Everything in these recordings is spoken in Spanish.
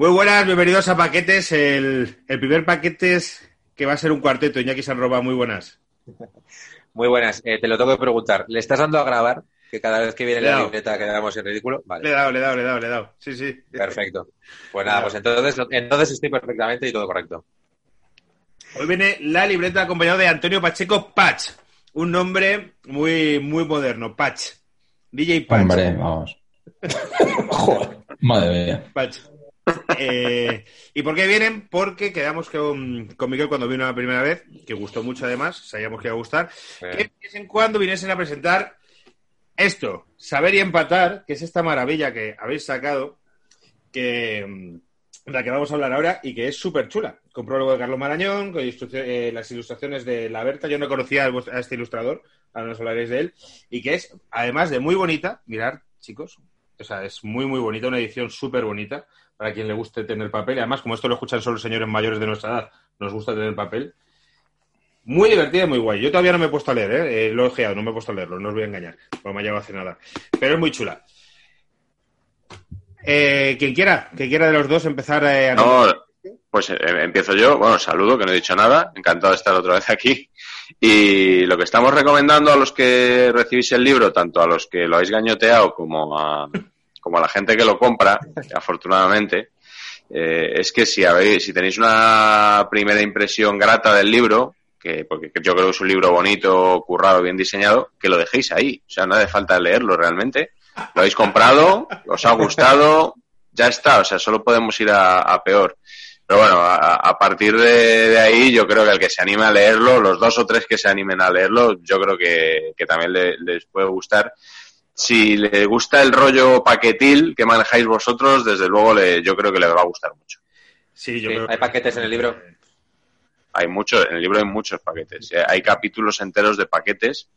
Muy buenas, bienvenidos a Paquetes. El, primer paquete es que va a ser un cuarteto. Iñaki Sanroba, muy buenas. Muy buenas. Eh, te lo tengo que preguntar. ¿Le estás dando a grabar? Que cada vez que viene la libreta quedamos en ridículo. Vale. Le he dado, le he dado, le he dado, le he dado. Sí, sí. Perfecto. Pues nada, pues entonces, entonces estoy perfectamente y todo correcto. Hoy viene la libreta acompañado de Antonio Pacheco Patch. Un nombre muy, muy moderno, Patch. DJ Patch. Hombre, vamos. Joder, madre mía. Patch. Eh, ¿Y por qué vienen? Porque quedamos con, Miguel cuando vino la primera vez, que gustó mucho además, sabíamos que iba a gustar, que de vez en cuando viniesen a presentar esto, Saber y Empatar, que es esta maravilla que habéis sacado, que mm, la que vamos a hablar ahora y que es súper chula. Con prólogo de Carlos Marañón, con eh, las ilustraciones de La Berta. Yo no conocía a, este ilustrador, ahora nos hablaréis de él. Y que es, además de muy bonita, mirar, chicos, o sea, es muy, muy bonita, una edición súper bonita para quien le guste tener papel. Y además, como esto lo escuchan solo señores mayores de nuestra edad, nos gusta tener papel. Muy divertida y muy guay. Yo todavía no me he puesto a leer, ¿eh? eh lo he ojeado, no me he puesto a leerlo, no os voy a engañar, no me ha llegado hace nada. Pero es muy chula. Eh, quien quiera, que quiera de los dos empezar eh, a... No, pues empiezo yo. Bueno, saludo, que no he dicho nada. Encantado de estar otra vez aquí. Y lo que estamos recomendando a los que recibís el libro, tanto a los que lo habéis gañoteado como a, como a la gente que lo compra, afortunadamente, eh, es que si, habéis, si tenéis una primera impresión grata del libro, que porque yo creo que es un libro bonito, currado, bien diseñado, que lo dejéis ahí. O sea, no hace falta leerlo realmente. Lo habéis comprado, os ha gustado, ya está. O sea, solo podemos ir a, peor. Pero bueno, a, partir de, ahí yo creo que el que se anime a leerlo, los dos o tres que se animen a leerlo, yo creo que, también les puede gustar si le gusta el rollo paquetil que manejáis vosotros, desde luego le, yo creo que le va a gustar mucho. Sí, yo creo ¿Hay paquetes en el libro? Hay muchos, en el libro hay muchos paquetes. Eh, hay capítulos enteros de paquetes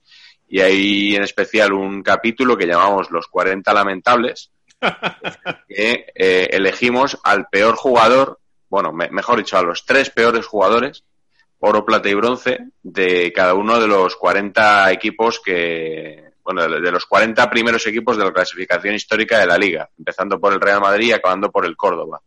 y hay en especial un capítulo que llamamos Los 40 Lamentables, que eh, elegimos al peor jugador, bueno, mejor dicho, a los tres peores jugadores, oro, plata y bronce, de cada uno de los 40 equipos que, bueno, de los 40 primeros equipos de la clasificación histórica de la liga, empezando por el Real Madrid y acabando por el Córdoba.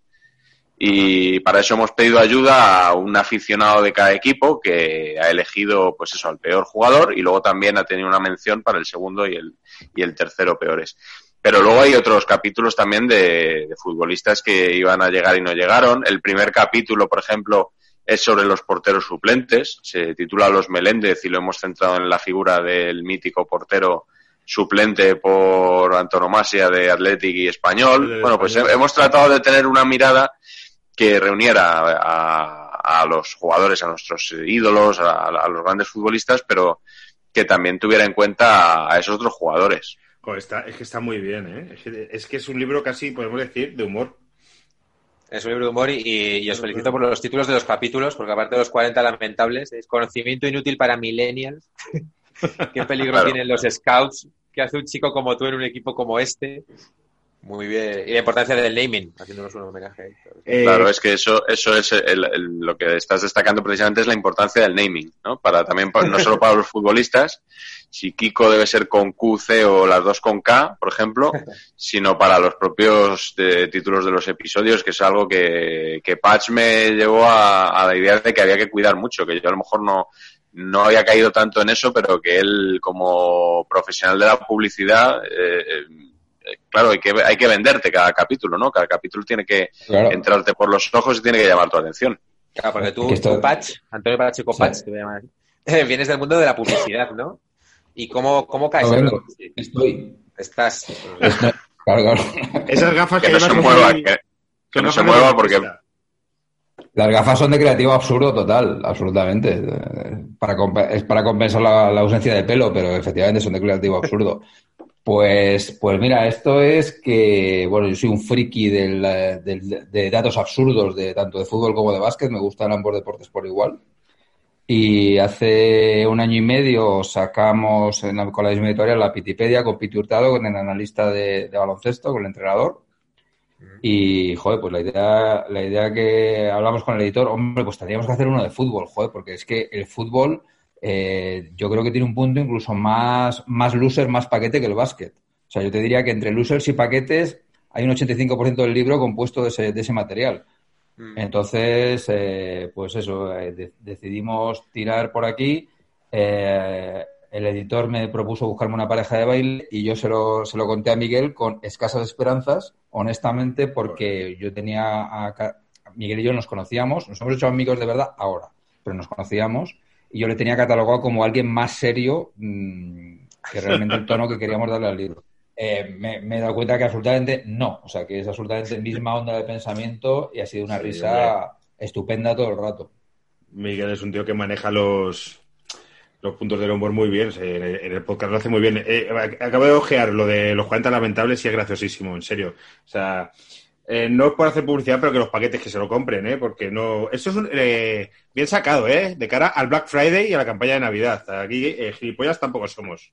Y para eso hemos pedido ayuda a un aficionado de cada equipo que ha elegido, pues eso, al peor jugador y luego también ha tenido una mención para el segundo y el, y el tercero peores. Pero luego hay otros capítulos también de, de futbolistas que iban a llegar y no llegaron. El primer capítulo, por ejemplo, es sobre los porteros suplentes. Se titula Los Meléndez y lo hemos centrado en la figura del mítico portero suplente por antonomasia de Athletic y Español. Bueno, pues hemos tratado de tener una mirada que reuniera a, los jugadores, a nuestros ídolos, a, los grandes futbolistas, pero que también tuviera en cuenta a, esos otros jugadores. es que está muy bien, ¿eh? es que es un libro casi, podemos decir, de humor. Es un libro de humor y, os felicito por los títulos de los capítulos, porque aparte de los 40 lamentables, es conocimiento inútil para millennials. ¿Qué peligro tienen los scouts? ¿Qué hace un chico como tú en un equipo como este? Muy bien. Y la importancia del naming, haciéndonos un homenaje. Eh, claro, es que eso, eso es lo que estás destacando precisamente es la importancia del naming, ¿no? Para también, no solo para los futbolistas, si Kiko debe ser con Q, C o las dos con K, por ejemplo, sino para los propios eh, títulos de los episodios, que es algo que, que Patch me llevó a, a la idea de que había que cuidar mucho, que yo a lo mejor no, no había caído tanto en eso, pero que él, como profesional de la publicidad, eh, claro, hay que, hay que venderte cada capítulo, ¿no? Cada capítulo tiene que entrarte por los ojos y tiene que llamar tu atención. Claro, porque tú, esto... Patch, Antonio Pacheco Patch, te voy a llamar vienes del mundo de la publicidad, ¿no? ¿Y cómo, cómo caes? No, Estoy. Estás. Esas gafas que, no se mueva, que, no se mueva porque Las gafas son de creativo absurdo total, absolutamente. Para es para compensar la, ausencia de pelo, pero efectivamente son de creativo absurdo. Pues, pues mira, esto es que, bueno, yo soy un friki del, de datos absurdos, de tanto de fútbol como de básquet, me gustan ambos deportes por igual. Y hace un año y medio sacamos en la, con la misma editorial la Pitipedia con Piti Hurtado, con el analista de baloncesto, con el entrenador. Y, joder, pues la idea, la idea que hablamos con el editor, hombre, pues tendríamos que hacer uno de fútbol, joder, porque es que el fútbol eh, yo creo que tiene un punto incluso más, más loser, más paquete que el básquet. O sea, yo te diría que entre losers y paquetes hay un 85% del libro compuesto de ese, de ese material. Mm. Entonces, eh, pues eso, eh, decidimos tirar por aquí el editor me propuso buscarme una pareja de baile y yo se lo, se lo conté a Miguel con escasas esperanzas, honestamente, porque yo tenía a, Miguel y yo nos conocíamos, nos hemos hecho amigos de verdad ahora, pero nos conocíamos y yo le tenía catalogado como alguien más serio mm, que realmente el tono que queríamos darle al libro. Eh, me, he dado cuenta que absolutamente no, o sea, que es absolutamente misma onda de pensamiento y ha sido una risa estupenda todo el rato. Miguel es un tío que maneja los, los puntos del humor muy bien. En el, podcast lo hace muy bien. Eh, acabo de ojear lo de los 40 lamentables y es graciosísimo, en serio. O sea, eh, no es por hacer publicidad, pero que los paquetes que se lo compren, ¿eh? Porque no. Eso es eh, bien sacado, ¿eh? De cara al Black Friday y a la campaña de Navidad. Aquí eh, gilipollas tampoco somos.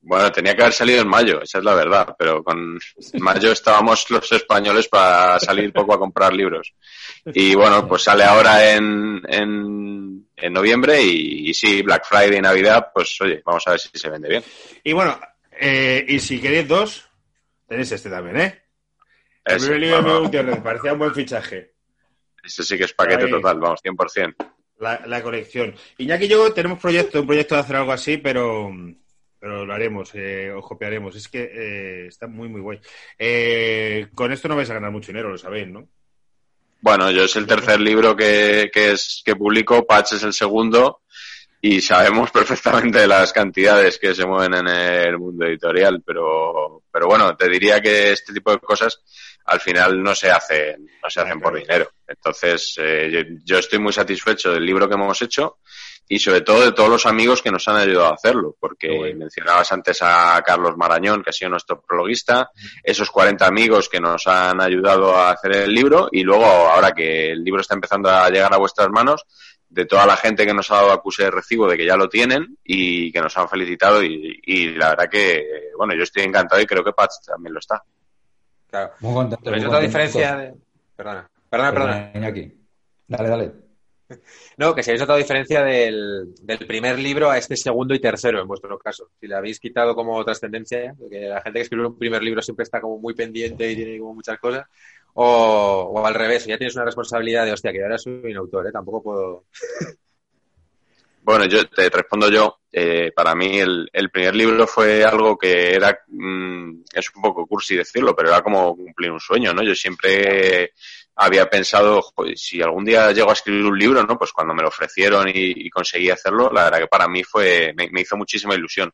Bueno, tenía que haber salido en mayo, esa es la verdad, pero con mayo estábamos los españoles para salir poco a comprar libros. Y bueno, pues sale ahora en, en, noviembre y, sí, Black Friday y Navidad, pues oye, vamos a ver si se vende bien. Y bueno, eh, y si queréis dos, tenéis este también, ¿eh? El primer libro de me parecía un buen fichaje. Este sí que es paquete total, vamos, 100%. La, la colección. Iñaki y yo tenemos proyecto, un proyecto de hacer algo así, pero pero lo haremos, eh, os copiaremos. Es que eh, está muy, muy guay. Eh, con esto no vais a ganar mucho dinero, lo sabéis, ¿no? Bueno, yo es el tercer libro que, que, es, que publico, Patch es el segundo y sabemos perfectamente las cantidades que se mueven en el mundo editorial, pero, pero bueno, te diría que este tipo de cosas al final no se hacen, no se hacen por dinero. Entonces, eh, yo, yo, estoy muy satisfecho del libro que hemos hecho y sobre todo de todos los amigos que nos han ayudado a hacerlo, porque mencionabas antes a Carlos Marañón, que ha sido nuestro prologuista, esos 40 amigos que nos han ayudado a hacer el libro y luego ahora que el libro está empezando a llegar a vuestras manos, de toda la gente que nos ha dado acuse de recibo de que ya lo tienen y que nos han felicitado y, la verdad que, bueno, yo estoy encantado y creo que Patch también lo está. Claro. Muy contento. Pero otra diferencia de... Perdona, perdona, perdona. Aquí. Dale, dale. No, que si habéis notado diferencia del, primer libro a este segundo y tercero, en vuestro caso. Si le habéis quitado como trascendencia, porque la gente que escribe un primer libro siempre está como muy pendiente y tiene como muchas cosas, o, al revés, ya tienes una responsabilidad de, hostia, que ahora soy un autor, ¿eh? Tampoco puedo... Bueno, yo te respondo yo. Eh, para mí el, primer libro fue algo que era, mm, es un poco cursi decirlo, pero era como cumplir un sueño, ¿no? Yo siempre había pensado, si algún día llego a escribir un libro, ¿no? Pues cuando me lo ofrecieron y, conseguí hacerlo, la verdad que para mí fue, me, hizo muchísima ilusión.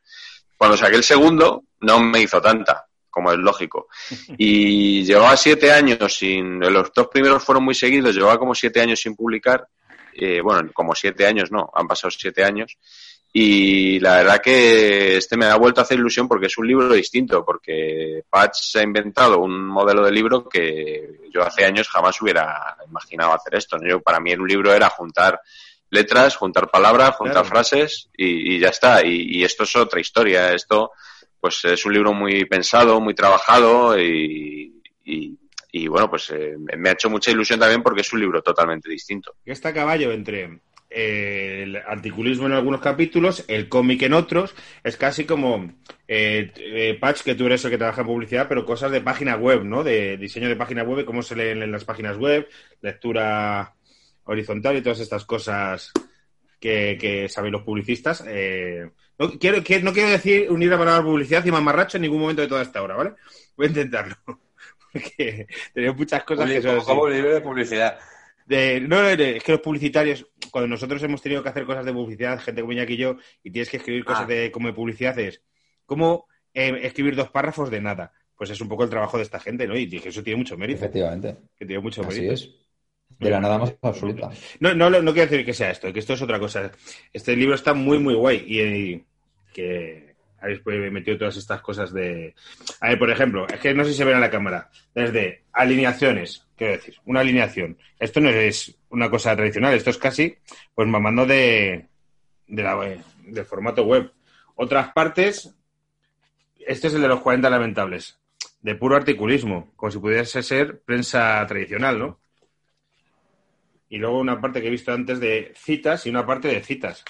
Cuando saqué el segundo, no me hizo tanta, como es lógico. Y llevaba siete años sin, los dos primeros fueron muy seguidos, llevaba como siete años sin publicar, eh, bueno, como siete años no, han pasado siete años, y la verdad que este me ha vuelto a hacer ilusión porque es un libro distinto, porque Patch ha inventado un modelo de libro que yo hace años jamás hubiera imaginado hacer esto. Yo, para mí un libro era juntar letras, juntar palabras, juntar frases y, ya está. Y, esto es otra historia. Esto pues es un libro muy pensado, muy trabajado y, bueno, pues eh, me ha hecho mucha ilusión también porque es un libro totalmente distinto. Está a caballo entre el articulismo en algunos capítulos, el cómic en otros, es casi como eh, eh, Patch, que tú eres el que trabaja en publicidad, pero cosas de página web, ¿no? De diseño de página web, cómo se leen en las páginas web, lectura horizontal y todas estas cosas que, que saben los publicistas. Eh, no, quiero, no quiero decir unir la palabra publicidad y mamarracho en ningún momento de toda esta hora, ¿vale? Voy a intentarlo. Porque tenía muchas cosas que son como de publicidad. De, no, es que los publicitarios, cuando nosotros hemos tenido que hacer cosas de publicidad, gente como Iñaki y yo, y tienes que escribir cosas ah. de como de publicidad, es ¿cómo eh, escribir dos párrafos de nada? Pues es un poco el trabajo de esta gente, ¿no? Y dije, eso tiene mucho mérito. Efectivamente. Que tiene mucho Así mérito. es. de la nada más absoluta. No, no, no quiero decir que sea esto, que esto es otra cosa. Este libro está muy, muy guay y, que habéis pues, metido todas estas cosas de... A ver, por ejemplo, es que no sé si se ve en la cámara. Desde alineaciones, quiero decir, una alineación. Esto no es una cosa tradicional, esto es casi, pues mamando de, de formato web. Otras partes, este es el de los 40 lamentables, de puro articulismo, como si pudiese ser prensa tradicional, ¿no? y luego una parte que he visto antes de citas y una parte de citas.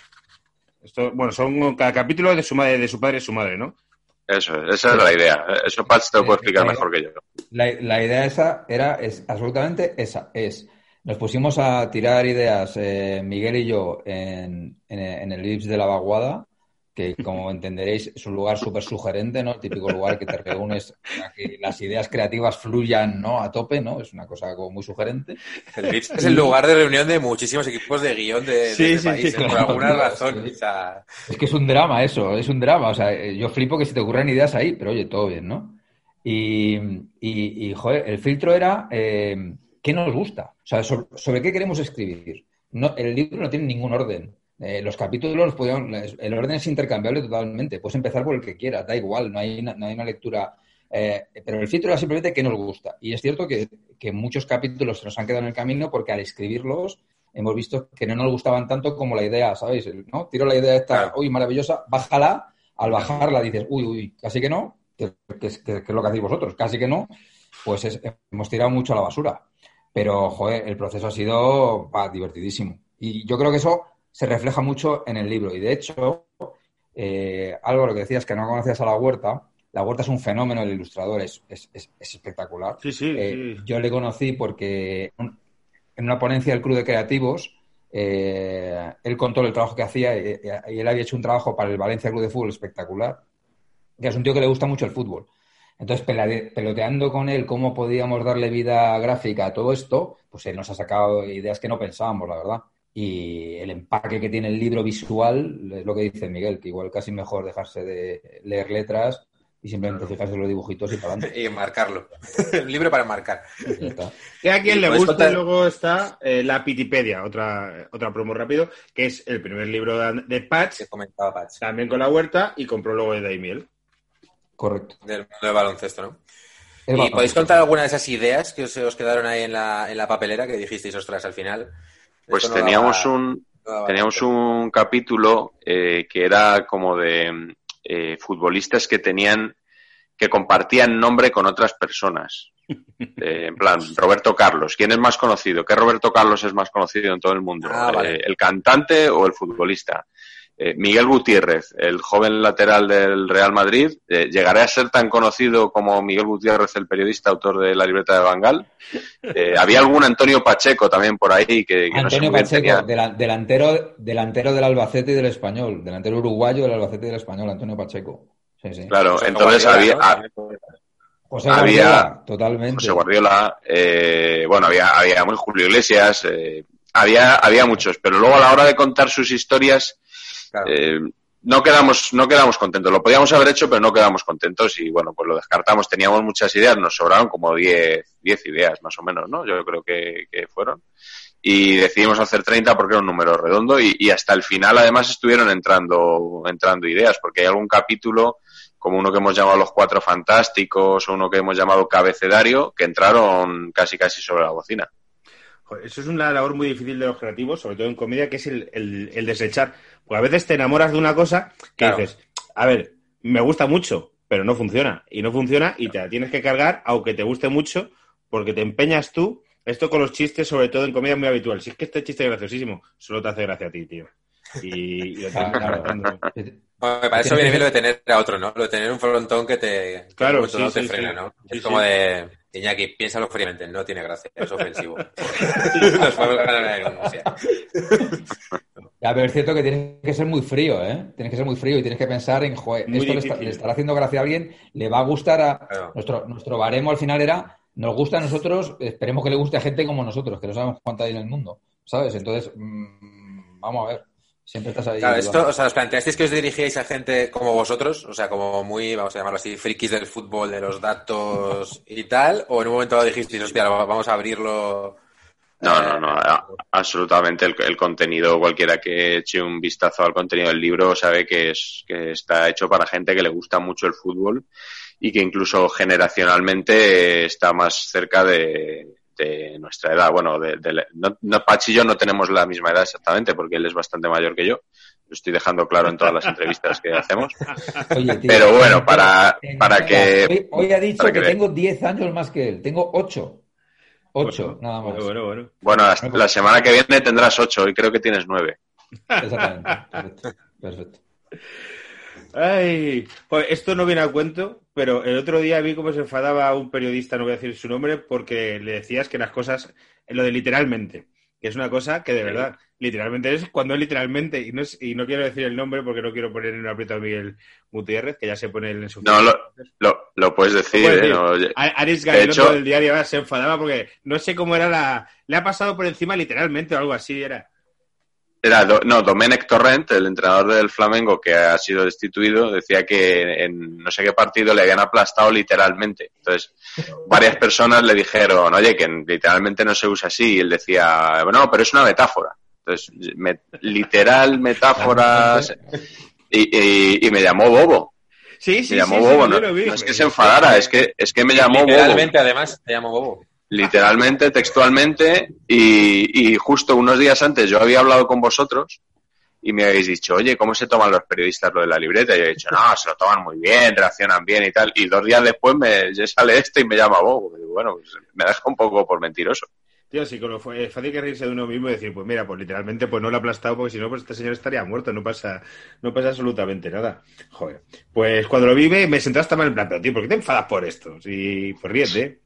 Esto, bueno, son cada capítulo de su madre, de su padre y su madre, ¿no? Eso, esa es la idea. Eso Patch te lo puede explicar mejor que yo. La, idea esa era es absolutamente esa. Es nos pusimos a tirar ideas, eh, Miguel y yo, en, en, el Vips de la Vaguada que como entenderéis es un lugar súper sugerente, ¿no? El típico lugar que te reúnes para que las ideas creativas fluyan, ¿no? A tope, ¿no? Es una cosa como muy sugerente. El Beats es el lugar de reunión de muchísimos equipos de guion de, este país, ¿eh? por alguna razón. Es que es un drama eso, es un drama. O sea, yo flipo que se te ocurran ideas ahí, pero oye, todo bien, ¿no? Y, y, joder, el filtro era eh, ¿qué nos gusta? O sea, sobre, sobre qué queremos escribir. No, el libro no tiene ningún orden. Eh, los capítulos, el orden es intercambiable totalmente. Puedes empezar por el que quieras, da igual, no hay, no hay una lectura. Eh, pero el filtro era simplemente que nos gusta. Y es cierto que, muchos capítulos se nos han quedado en el camino porque al escribirlos hemos visto que no nos gustaban tanto como la idea, ¿sabéis? ¿no? Tiro la idea esta, uy, maravillosa, bájala. Al bajarla dices, uy, uy, casi que no, que, es lo que hacéis vosotros, casi que no, pues hemos tirado mucho a la basura. Pero, joder, el proceso ha sido divertidísimo. Y yo creo que eso se refleja mucho en el libro. Y de hecho, eh, algo lo que decías que no conocías a la huerta, la huerta es un fenómeno del ilustrador, es, es, espectacular. Sí, eh, sí, Yo le conocí porque en una ponencia del Club de Creativos, eh, él contó el trabajo que hacía y, él había hecho un trabajo para el Valencia Club de Fútbol espectacular, que es un tío que le gusta mucho el fútbol. Entonces, peloteando con él cómo podíamos darle vida gráfica a todo esto, pues él nos ha sacado ideas que no pensábamos, la verdad. Y el empaque que tiene el libro visual es lo que dice Miguel, que igual casi mejor dejarse de leer letras y simplemente fijarse en los dibujitos y para adelante. y marcarlo. el libro para marcar. Y a quien le gusta, luego está eh, la Pitipedia, otra, otra promo rápido, que es el primer libro de, Patch, que comentaba Patch. También con la huerta y compró luego de Daimiel. Correcto. Del mundo del baloncesto, ¿no? ¿Y podéis contar alguna de esas ideas que os, os quedaron ahí en la, en la papelera que dijisteis, ostras, al final? Pues teníamos un teníamos un capítulo eh, que era como de eh, futbolistas que tenían que compartían nombre con otras personas. Eh, en plan, Roberto Carlos. ¿Quién es más conocido? ¿Qué Roberto Carlos es más conocido en todo el mundo? Ah, ¿El cantante o el futbolista? Eh, Miguel Gutiérrez, el joven lateral del Real Madrid, eh, ¿llegará a ser tan conocido como Miguel Gutiérrez, el periodista autor de La libreta de Bangal? Eh, había algún Antonio Pacheco también por ahí que, Antonio Pacheco, delantero, delantero del Albacete y del Español, delantero uruguayo del Albacete y del Español, Antonio Pacheco. Claro, entonces había... José Guardiola, totalmente. José Guardiola, bueno, había, había muy Julio Iglesias, había, había muchos, pero luego a la hora de contar sus historias eh, no quedamos, no quedamos contentos. Lo podíamos haber hecho, pero no quedamos contentos y bueno, pues lo descartamos. Teníamos muchas ideas, nos sobraron como 10, 10 ideas más o menos, ¿no? Yo creo que, fueron. Y decidimos hacer 30 porque era un número redondo y, hasta el final además estuvieron entrando, entrando ideas, porque hay algún capítulo como uno que hemos llamado Los Cuatro Fantásticos o uno que hemos llamado Cabecedario, que entraron casi casi sobre la bocina. Eso es una labor muy difícil de los creativos, sobre todo en comedia, que es el, el, desechar. Pues a veces te enamoras de una cosa que dices, a ver, me gusta mucho, pero no funciona. Y no funciona y te la tienes que cargar, aunque te guste mucho, porque te empeñas tú. Esto con los chistes, sobre todo en comedia, es muy habitual. Si es que este chiste es graciosísimo, solo te hace gracia a ti, tío. Y, lo para eso viene bien lo de tener a otro, ¿no? Lo de tener un frontón que te, claro, no te frena, ¿no? es como de Iñaki, piénsalo fríamente, no tiene gracia, es ofensivo. Nos podemos ganar la Ya, pero es cierto que tienes que ser muy frío, ¿eh? Tienes que ser muy frío y tienes que pensar en, joder, esto le, estará haciendo gracia a alguien, le va a gustar a... Nuestro, nuestro baremo al final era, nos gusta a nosotros, esperemos que le guste a gente como nosotros, que no sabemos cuánta hay en el mundo, ¿sabes? Entonces, mmm, vamos a ver. Siempre estás ahí. Claro, esto, o sea, ¿os planteasteis que os dirigíais a gente como vosotros? O sea, como muy, vamos a llamarlo así, frikis del fútbol, de los datos y tal. ¿O en un momento dijisteis, hostia, vamos a abrirlo No, no, no, absolutamente. El, contenido, cualquiera que eche un vistazo al contenido del libro sabe que, es, que está hecho para gente que le gusta mucho el fútbol y que incluso generacionalmente está más cerca de, nuestra edad. Bueno, de, no, Pachi y yo no tenemos la misma edad exactamente porque él es bastante mayor que yo. Lo estoy dejando claro en todas las entrevistas que hacemos. Pero bueno, para, para que... Hoy, ha dicho que, tengo 10 años más que él. Tengo 8. Ocho, nada más. Bueno, bueno, bueno. la, semana que viene tendrás ocho y creo que tienes nueve. Exactamente. Perfecto. Ay, pues esto no viene a cuento, pero el otro día vi cómo se enfadaba un periodista, no voy a decir su nombre, porque le decías que las cosas, lo de literalmente, que es una cosa que de verdad, literalmente es cuando es literalmente, y no, y no quiero decir el nombre porque no quiero poner en un aprieto a Miguel Gutiérrez, que ya se pone en su... No, lo, lo, puedes decir. ¿eh? Aris Gabilondo del diario se enfadaba porque no sé cómo era la... Le ha pasado por encima literalmente o algo así, era... Era, no, Domenech Torrent, el entrenador del Flamengo que ha sido destituido, decía que en no sé qué partido le habían aplastado literalmente. Entonces, varias personas le dijeron, oye, que literalmente no se usa así. Y él decía, bueno, pero es una metáfora. Entonces, literal, metáforas. Y, me llamó bobo. Sí, sí, me llamó bobo. no, es que se enfadara, es que, es que me llamó bobo. Literalmente, además, te llamó bobo. Literalmente, textualmente. Y, justo unos días antes yo había hablado con vosotros y me habéis dicho, oye, ¿cómo se toman los periodistas lo de la libreta? Y yo he dicho, no, se lo toman muy bien, reaccionan bien y tal. Y dos días después me sale este y me llama bobo. Y bueno, pues me deja un poco por mentiroso. Tío, sí, fue, es fácil que reírse de uno mismo y decir, pues mira, pues literalmente pues no lo ha aplastado porque si no, pues este señor estaría muerto, no pasa, no pasa absolutamente nada. Joder. Pues cuando lo vive me senté hasta mal en plan, tío, ¿por qué te enfadas por esto? Sí, pues ríete,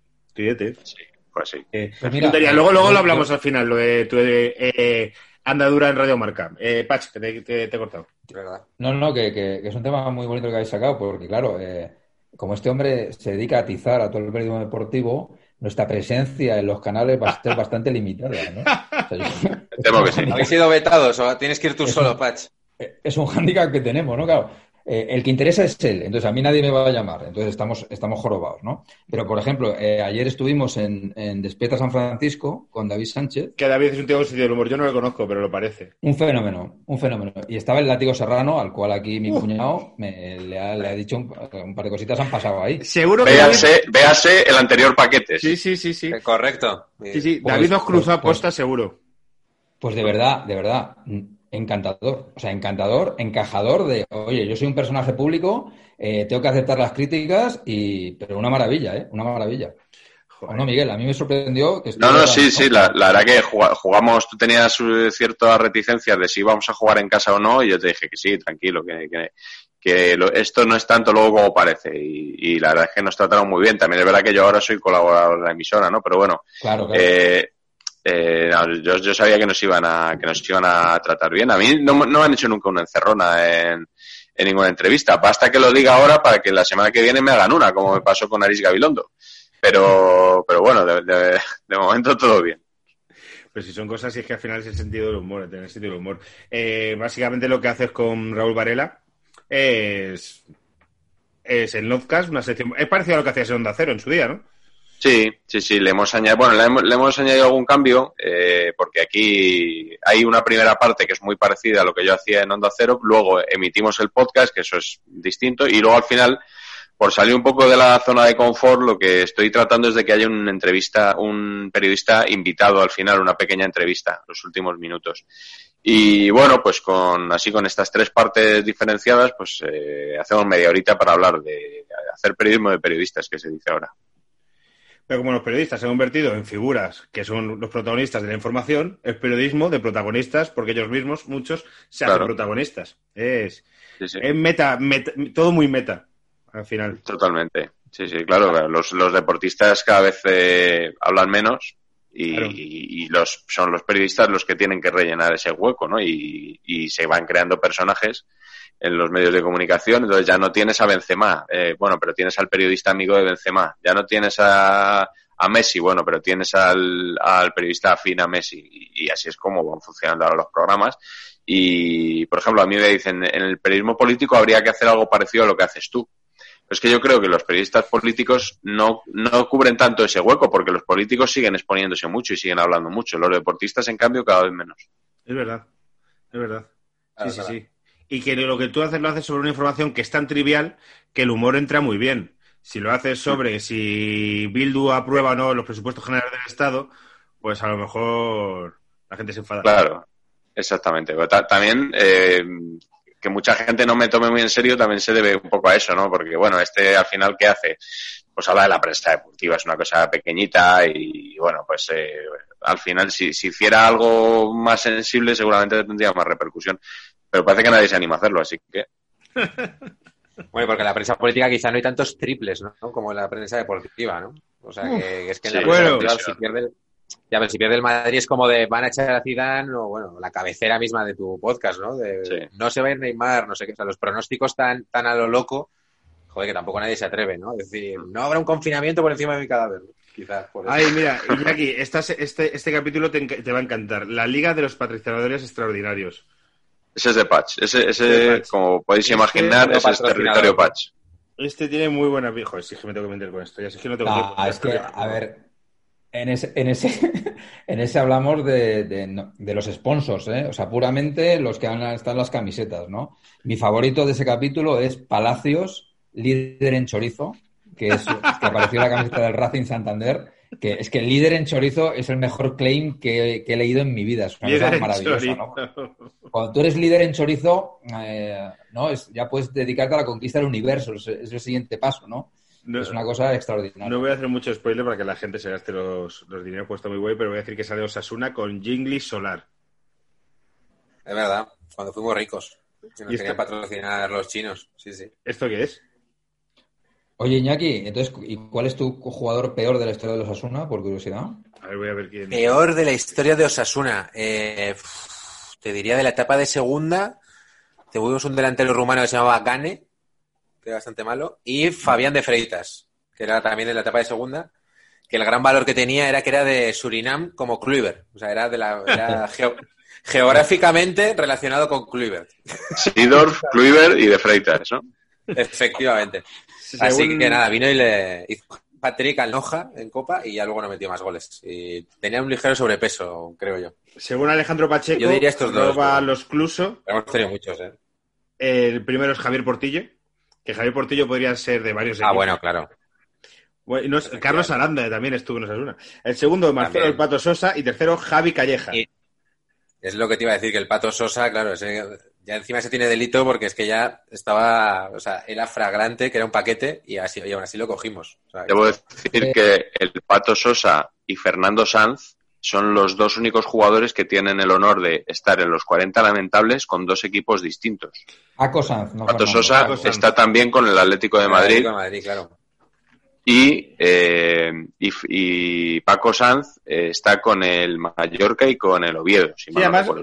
Sí, pues sí. Eh, pues luego, luego lo hablamos al final, lo de tu eh, andadura en Radio Marca. Eh, Pach, que te, he cortado. No, no, que, que, es un tema muy bonito que habéis sacado, porque claro, eh, como este hombre se dedica a atizar a todo el periodismo deportivo, nuestra presencia en los canales va a ser bastante limitada, ¿no? que sí. ¿Habéis sido vetados o tienes que ir tú solo, Patch? Es un hándicap que tenemos, ¿no? Claro, eh, el que interesa es él, entonces a mí nadie me va a llamar, entonces estamos, estamos jorobados, ¿no? Pero, por ejemplo, eh, ayer estuvimos en, en Despierta San Francisco con David Sánchez. Que David es un tío con sentido del humor, yo no lo conozco, pero lo parece. Un fenómeno, un fenómeno. Y estaba el látigo serrano, al cual aquí mi cuñado me, le, ha, dicho un, par de cositas han pasado ahí. Seguro que... Véase, véase el anterior paquete. Sí, sí, sí, sí. Correcto. Sí, sí, pues, David nos cruzó a pues, posta seguro. Pues de verdad, de verdad encantador. O sea, encantador, encajador de, oye, yo soy un personaje público, eh, tengo que aceptar las críticas, y pero una maravilla, ¿eh? Una maravilla. no, Miguel? A mí me sorprendió que... No, no, sí, sí, la, verdad que jugamos, tú tenías cierta reticencia de si íbamos a jugar en casa o no, y yo te dije que sí, tranquilo, que, que, esto no es tanto luego como parece, y, la verdad es que nos trataron muy bien. También es verdad que yo ahora soy colaborador de la emisora, ¿no? Pero bueno, claro, claro. Eh, eh, yo, sabía que nos iban a que nos iban a tratar bien. A mí no, me han hecho nunca una encerrona en, ninguna entrevista. Basta que lo diga ahora para que la semana que viene me hagan una, como me pasó con Aris Gabilondo. Pero, pero bueno, de, momento todo bien. Pues si son cosas, y es que al final es el sentido del humor, tener sentido del humor. Eh, básicamente lo que haces con Raúl Varela es, es el una sección. Es parecido a lo que hacías en Cero en su día, ¿no? Sí, sí, sí, le hemos añadido, bueno, le hemos, añadido algún cambio, eh, porque aquí hay una primera parte que es muy parecida a lo que yo hacía en Onda Cero, luego emitimos el podcast, que eso es distinto, y luego al final, por salir un poco de la zona de confort, lo que estoy tratando es de que haya una entrevista, un periodista invitado al final, una pequeña entrevista, los últimos minutos. Y bueno, pues con así con estas tres partes diferenciadas, pues eh, hacemos media horita para hablar de hacer periodismo de periodistas, que se dice ahora. Pero como los periodistas se han convertido en figuras que son los protagonistas de la información, es periodismo de protagonistas, porque ellos mismos, muchos, se hacen protagonistas. Es, es meta, todo muy meta, al final. Totalmente. Sí, sí, claro. Los, los deportistas cada vez eh, hablan menos y, y, los, son los periodistas los que tienen que rellenar ese hueco, ¿no? Y, y se van creando personajes en los medios de comunicación, entonces ya no tienes a Benzema, eh, bueno, pero tienes al periodista amigo de Benzema, ya no tienes a, a Messi, bueno, pero tienes al, al periodista afín a Messi y, así es como van funcionando ahora los programas. Y, por ejemplo, a mí me dicen, en el periodismo político habría que hacer algo parecido a lo que haces tú. Es que yo creo que los periodistas políticos no, no cubren tanto ese hueco, porque los políticos siguen exponiéndose mucho y siguen hablando mucho. Los deportistas, en cambio, cada vez menos. Es verdad, es verdad. Sí, sí, sí. Y que lo que tú haces lo haces sobre una información que es tan trivial que el humor entra muy bien. Si lo haces sobre si Bildu aprueba o no los presupuestos generales del Estado, pues a lo mejor la gente se enfada. Claro, exactamente. También eh, que mucha gente no me tome muy en serio también se debe un poco a eso, ¿no? Porque, bueno, este al final, ¿qué hace? Pues habla de la prensa deportiva, es una cosa pequeñita y, bueno, pues eh, al final, si, si hiciera algo más sensible, seguramente tendría más repercusión. Pero parece que nadie se anima a hacerlo, así que. Bueno, porque en la prensa política quizá no hay tantos triples, ¿no? Como en la prensa deportiva, ¿no? O sea, que, es que en la prensa deportiva, si pierde, ya, pero si pierde el Madrid es como de van a echar a Zidane o, bueno, la cabecera misma de tu podcast, ¿no? De no se va a ir Neymar, no sé qué. O sea, los pronósticos tan, tan a lo loco, joder, que tampoco nadie se atreve, ¿no? Es decir, no habrá un confinamiento por encima de mi cadáver. Quizás por eso. Ay, mira, Iñaki, este, este capítulo te, te, va a encantar. La Liga de los Patrocinadores Extraordinarios. Ese es de Patch. Ese, ese como podéis imaginar, ese es territorio Patch. Este tiene muy buena... Joder, sí que me tengo que meter con esto. Ya es que no tengo ah, es que, a ver, en ese, en ese, en ese hablamos de, de, los sponsors, ¿eh? o sea, puramente los que han, están las camisetas, ¿no? Mi favorito de ese capítulo es Palacios, líder en chorizo, que, es, que apareció en la camiseta del Racing Santander, que es que el líder en chorizo es el mejor claim que, he leído en mi vida. Es una cosa maravillosa, ¿no? Cuando tú eres líder en chorizo, eh, ¿no? Es, ya puedes dedicarte a la conquista del universo, es, es el siguiente paso, ¿no? es una cosa extraordinaria. No voy a hacer mucho spoiler para que la gente se gaste los, los dineros puesto muy guay, pero voy a decir que sale Osasuna con Jingli Solar. Es verdad, cuando fuimos ricos. Que nos querían patrocinar los chinos. Sí, sí. ¿Esto qué es? Oye, Iñaki, entonces, ¿y cuál es tu jugador peor de la historia de los Osasuna, por curiosidad? A ver, voy a ver quién. Peor de la historia de Osasuna. Eh, te diría de la etapa de segunda. Tuvimos un delantero rumano que se llamaba Gane, que era bastante malo, y Fabián de Freitas, que era también de la etapa de segunda, que el gran valor que tenía era que era de Surinam como Kluivert. O sea, era de la. geográficamente relacionado con Kluivert. Sidorf, Kluivert y de Freitas, ¿no? Efectivamente. Así que nada, vino y le hizo Patrick Alnoja en Copa y ya luego no metió más goles. Y tenía un ligero sobrepeso, creo yo. Según Alejandro Pacheco, yo diría estos dos. los Cluso. Hemos tenido muchos, ¿eh? El primero es Javier Portillo, que Javier Portillo podría ser de varios Ah, bueno, claro. Carlos Aranda también estuvo en esa El segundo, Marcelo el Pato Sosa. Y tercero, Javi Calleja. es lo que te iba a decir, que el Pato Sosa, claro, ese ya encima se tiene delito porque es que ya estaba, o sea, era fragrante, que era un paquete, y así, y aún así lo cogimos. Debo decir que el Pato Sosa y Fernando Sanz son los dos únicos jugadores que tienen el honor de estar en los 40 lamentables con dos equipos distintos. Paco Sanz, no Pato Sosa está también con el Atlético de Madrid. Atlético de Madrid claro. Eh, y, y, Paco Sanz eh, está con el Mallorca y con el Oviedo.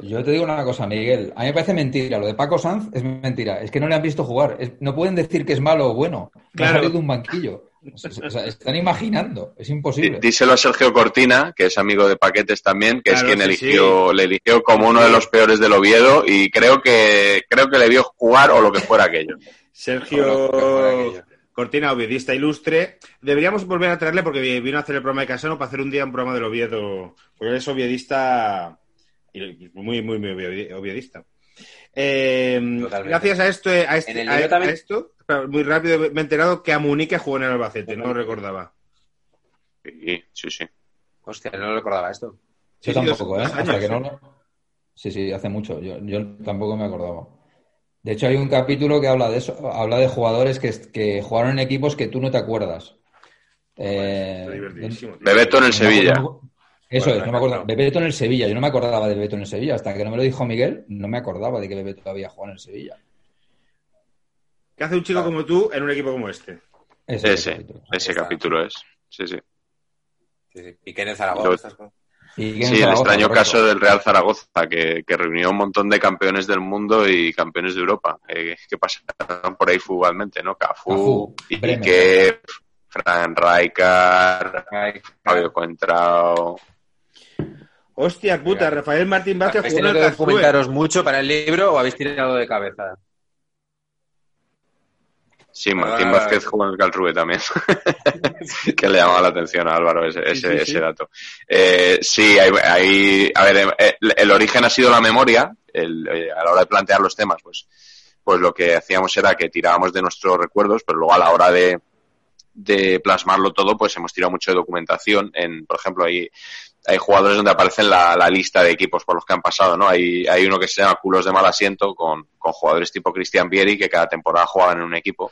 yo te digo una cosa, Miguel. A mí me parece mentira. Lo de Paco Sanz es mentira. Es que no le han visto jugar. no pueden decir que es malo o bueno. Claro. Ha salido de un banquillo. O sea, están imaginando. Es imposible. Díselo a Sergio Cortina, que es amigo de Paquetes también, que es quien eligió, le eligió como uno de los peores del Oviedo y creo que creo que le vio jugar o lo que fuera aquello. Sergio Cortina, oviedista ilustre. Deberíamos volver a traerle porque vino a hacer el programa de Casano para hacer un día un programa del Oviedo. Porque es oviedista muy, muy, muy oviedista. Eh, gracias a esto, a, este, a, esto, muy rápido me he enterado que a Munique jugó en el Albacete, no lo recordaba. Sí, sí, sí. Hostia, no lo recordaba esto. Sí, tampoco, ¿eh? Sí, sí, hace mucho. Yo, yo tampoco me acordaba. De hecho, hay un capítulo que habla de eso, habla de jugadores que, que jugaron en equipos que tú no te acuerdas. Eh, Bebeto en el Sevilla. Eso es, no me acuerdo. Bebeto en el Sevilla. Yo no me acordaba de Bebeto en el Sevilla. Hasta que no me lo dijo Miguel, no me acordaba de que Bebeto había jugado en el Sevilla. ¿Qué hace un chico como tú en un equipo como este? Ese, ese, capítulo. es. Sí, sí. sí, Y en Zaragoza. Sí, el extraño caso del Real Zaragoza, que, reunió un montón de campeones del mundo y campeones de Europa, eh, que pasaron por ahí futbolmente, ¿no? Cafú, Piqué, Fran Rijkaard, Fabio Contrao... Hostia puta, Rafael Martín Vázquez ¿Habéis tenido que documentaros mucho para el libro o habéis tirado de cabeza? Sí, Martín Vázquez jugó en el Caltrube también. que le llamaba la atención a Álvaro ese, ese, dato. Eh, sí, hay, a ver, eh, el, origen ha sido la memoria. El, eh, a la hora de plantear los temas, pues, pues lo que hacíamos era que tirábamos de nuestros recuerdos, pero luego a la hora de, de plasmarlo todo, pues hemos tirado mucho de documentación. En, por ejemplo, hay, hay jugadores donde aparece la, la lista de equipos por los que han pasado, ¿no? Hay, hay uno que se llama Culos de Mal Asiento con, con jugadores tipo Cristian Vieri que cada temporada jugaban en un equipo.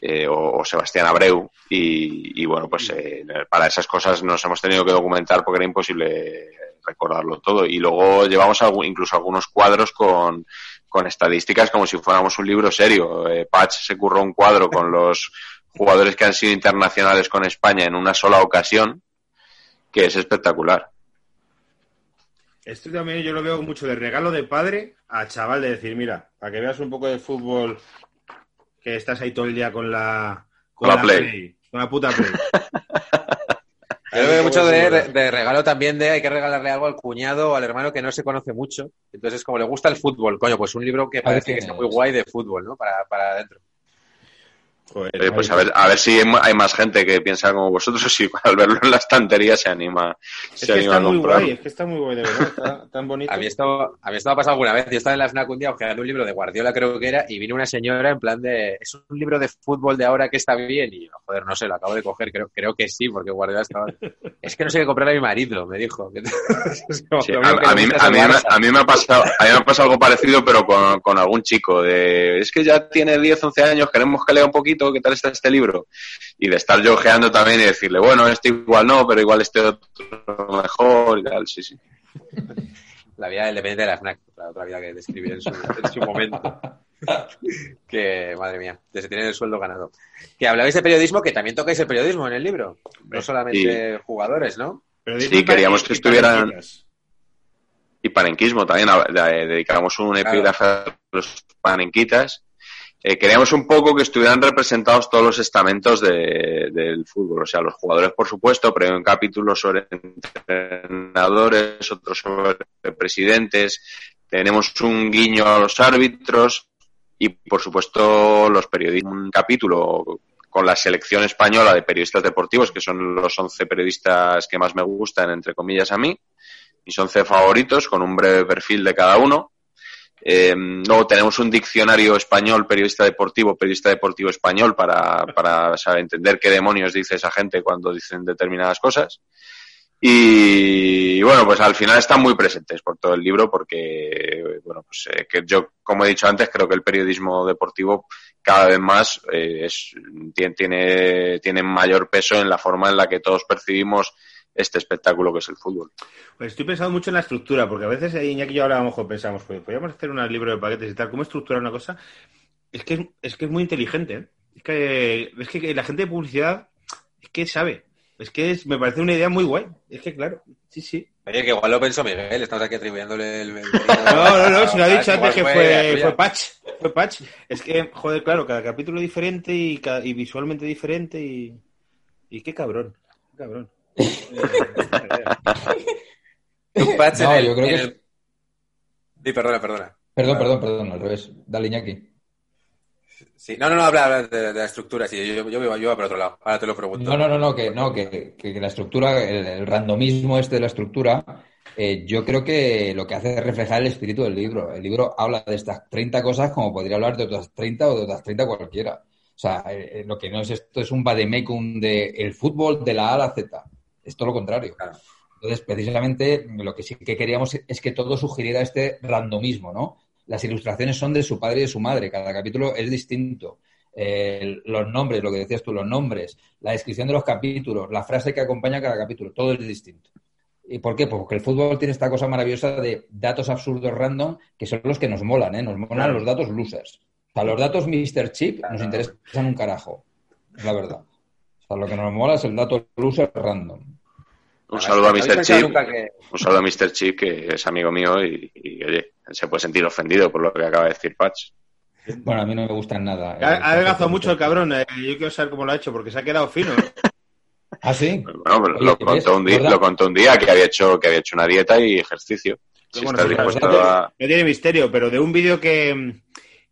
Eh, o, Sebastián Abreu y, y bueno pues eh, para esas cosas nos hemos tenido que documentar porque era imposible recordarlo todo y luego llevamos incluso algunos cuadros con, con estadísticas como si fuéramos un libro serio eh, Patch se curró un cuadro con los jugadores que han sido internacionales con España en una sola ocasión, que es espectacular. Esto también yo lo veo mucho de regalo de padre a chaval de decir, mira, para que veas un poco de fútbol, que estás ahí todo el día con la, con, la, play. Con la puta play. Yo veo mucho de, regalo también de hay que regalarle algo al cuñado o al hermano que no se conoce mucho. Entonces, como le gusta el fútbol, coño, pues un libro que parece que está muy guay de fútbol, ¿no? Para, para adentro pues a ver, a ver si hay más gente que piensa como vosotros o si al verlo en la estantería se anima, es que está muy guay, es que está muy guay, de verdad, está tan bonito. a mí esto, a mí esto ha pasado alguna vez. Yo estaba en la FNAC un día ojeando un libro de Guardiola, creo que era, y vino una señora en plan de, ¿es un libro de fútbol de ahora que está bien? Y yo, joder, no sé, lo acabo de coger, creo, creo que sí, porque Guardiola estaba... es que no sé qué comprar a mi marido, me dijo. a, mí, a, mí, a, mí, me ha pasado, a mí me ha pasado algo parecido, pero con, con algún chico, de, es que ya tiene 10, 11 años, queremos que lea un poquito, ¿qué tal está este libro? y de estar yo ojeando también y decirle, bueno, este igual no, pero igual este otro mejor y tal, sí, sí. La vida del dependiente de la FNAC, la otra vida que describí en su, momento. que, madre mía, desde tener el sueldo ganado. Que hablabais de periodismo, que también tocáis el periodismo en el libro, no solamente jugadores, ¿no? sí, queríamos que estuvieran... Y panenquismo también, dedicamos un epígrafe a los panenquitas eh, queríamos un poco que estuvieran representados todos los estamentos del fútbol, o sea, los jugadores, por supuesto, pero en capítulos sobre entrenadores, otros sobre presidentes, tenemos un guiño a los árbitros y, por supuesto, los periodistas. Un capítulo con la selección española de periodistas deportivos, que son los 11 periodistas que más me gustan, entre comillas, a mí, mis 11 favoritos, con un breve perfil de cada uno eh, luego tenemos un diccionario español, periodista deportivo, periodista deportivo español, para, para saber entender qué demonios dice esa gente cuando dicen determinadas cosas. Y, bueno, pues al final están muy presentes por todo el libro porque, bueno, pues eh, que yo, como he dicho antes, creo que el periodismo deportivo cada vez más eh, es, tiene, tiene mayor peso en la forma en la que todos percibimos este espectáculo que es el fútbol. Pues estoy pensando mucho en la estructura, porque a veces Iñaki y yo ahora a lo mejor pensamos, pues podríamos hacer un libro de paquetes y tal, ¿cómo estructurar una cosa? Es que es, que es muy inteligente, ¿eh? es que, es que la gente de publicidad es que sabe, es que me parece una idea muy guay, es que claro, sí, sí. Oye, que igual lo pensó Miguel, estamos aquí atribuyéndole el... no, no, no, se lo ha dicho antes que fue, fue, Patch, fue Patch. Es que, joder, claro, cada capítulo diferente y, y visualmente diferente y... Y qué cabrón, qué cabrón no, yo creo que Sí, perdona, perdona. Perdón, perdón, perdón, al revés. Dale, Iñaki. Sí, no, no, no, habla, de, la estructura, sí, yo, yo, yo, por otro lado, ahora te lo pregunto. No, no, no, no que, no, que, que la estructura, el, randomismo este de la estructura, eh, yo creo que lo que hace es reflejar el espíritu del libro. El libro habla de estas 30 cosas como podría hablar de otras 30 o de otras 30 cualquiera. O sea, eh, lo que no es esto es un vademecum de el fútbol de la A a la Z. Es todo lo contrario. Entonces, precisamente, lo que sí que queríamos es que todo sugiriera este randomismo, ¿no? Las ilustraciones son de su padre y de su madre, cada capítulo es distinto. los nombres, lo que decías tú, los nombres, la descripción de los capítulos, la frase que acompaña cada capítulo, todo es distinto. ¿Y por qué? Pues porque el fútbol tiene esta cosa maravillosa de datos absurdos random que son los que nos molan, ¿eh? Nos molan los datos losers. O sea, los datos Mr. Chip nos interesan un carajo. Es la verdad. O sea, lo que nos mola es el dato loser random. Un saludo a Mr. Chip. Un saludo a Mr. Chip, que es amigo mío y, oye, se puede sentir ofendido por lo que acaba de decir Patch. Bueno, a mí no me gustan nada. Ha, ha adelgazado mucho el cabrón. Eh. Yo quiero saber cómo lo ha hecho, porque se ha quedado fino. ¿Ah, sí? Bueno, lo, contó un día, lo contó un día que había hecho que había hecho una dieta y ejercicio. no tiene misterio, pero de un vídeo que,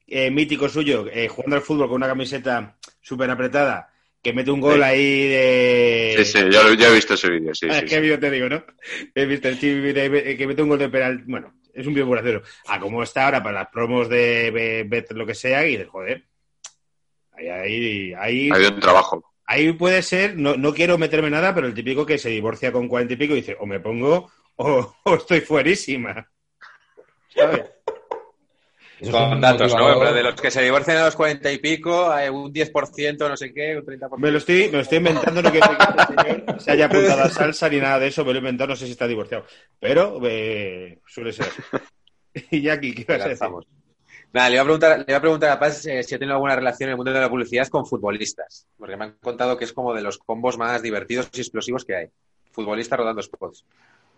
eh, mítico suyo, eh, jugando al fútbol con una camiseta súper apretada, que mete un gol ahí de... Sí, sí, yo, he visto ese vídeo, sí, Ah, sí, ¿Qué sí. vídeo te digo, no? He visto el chico de- que mete un gol de penal. Bueno, es un vídeo por hacerlo. A cómo está ahora para las promos de Bet, lo que sea, y dices, joder. Ahí, ahí, ahí, Ha habido un trabajo. ahí puede ser, no, no quiero meterme nada, pero el típico que se divorcia con cuarenta y pico y dice, o me pongo o, o estoy fuerísima. ¿Sabes? Eso es Con datos, ¿no? motivador. Pero de los que se divorcian a los cuarenta y pico, hay un 10%, no sé qué, un 30%. Me lo estoy, me lo estoy inventando, no quiero que este señor se haya apuntado a salsa ni nada de eso, me lo he inventado, no sé si está divorciado. Pero eh, suele ser así. Y Jackie, ¿qué ibas a decir? Nada, le iba a preguntar, le iba a, preguntar a Paz eh, si ha tenido alguna relación en el mundo de la publicidad con futbolistas. Porque me han contado que es como de los combos más divertidos y explosivos que hay. Futbolistas rodando spots.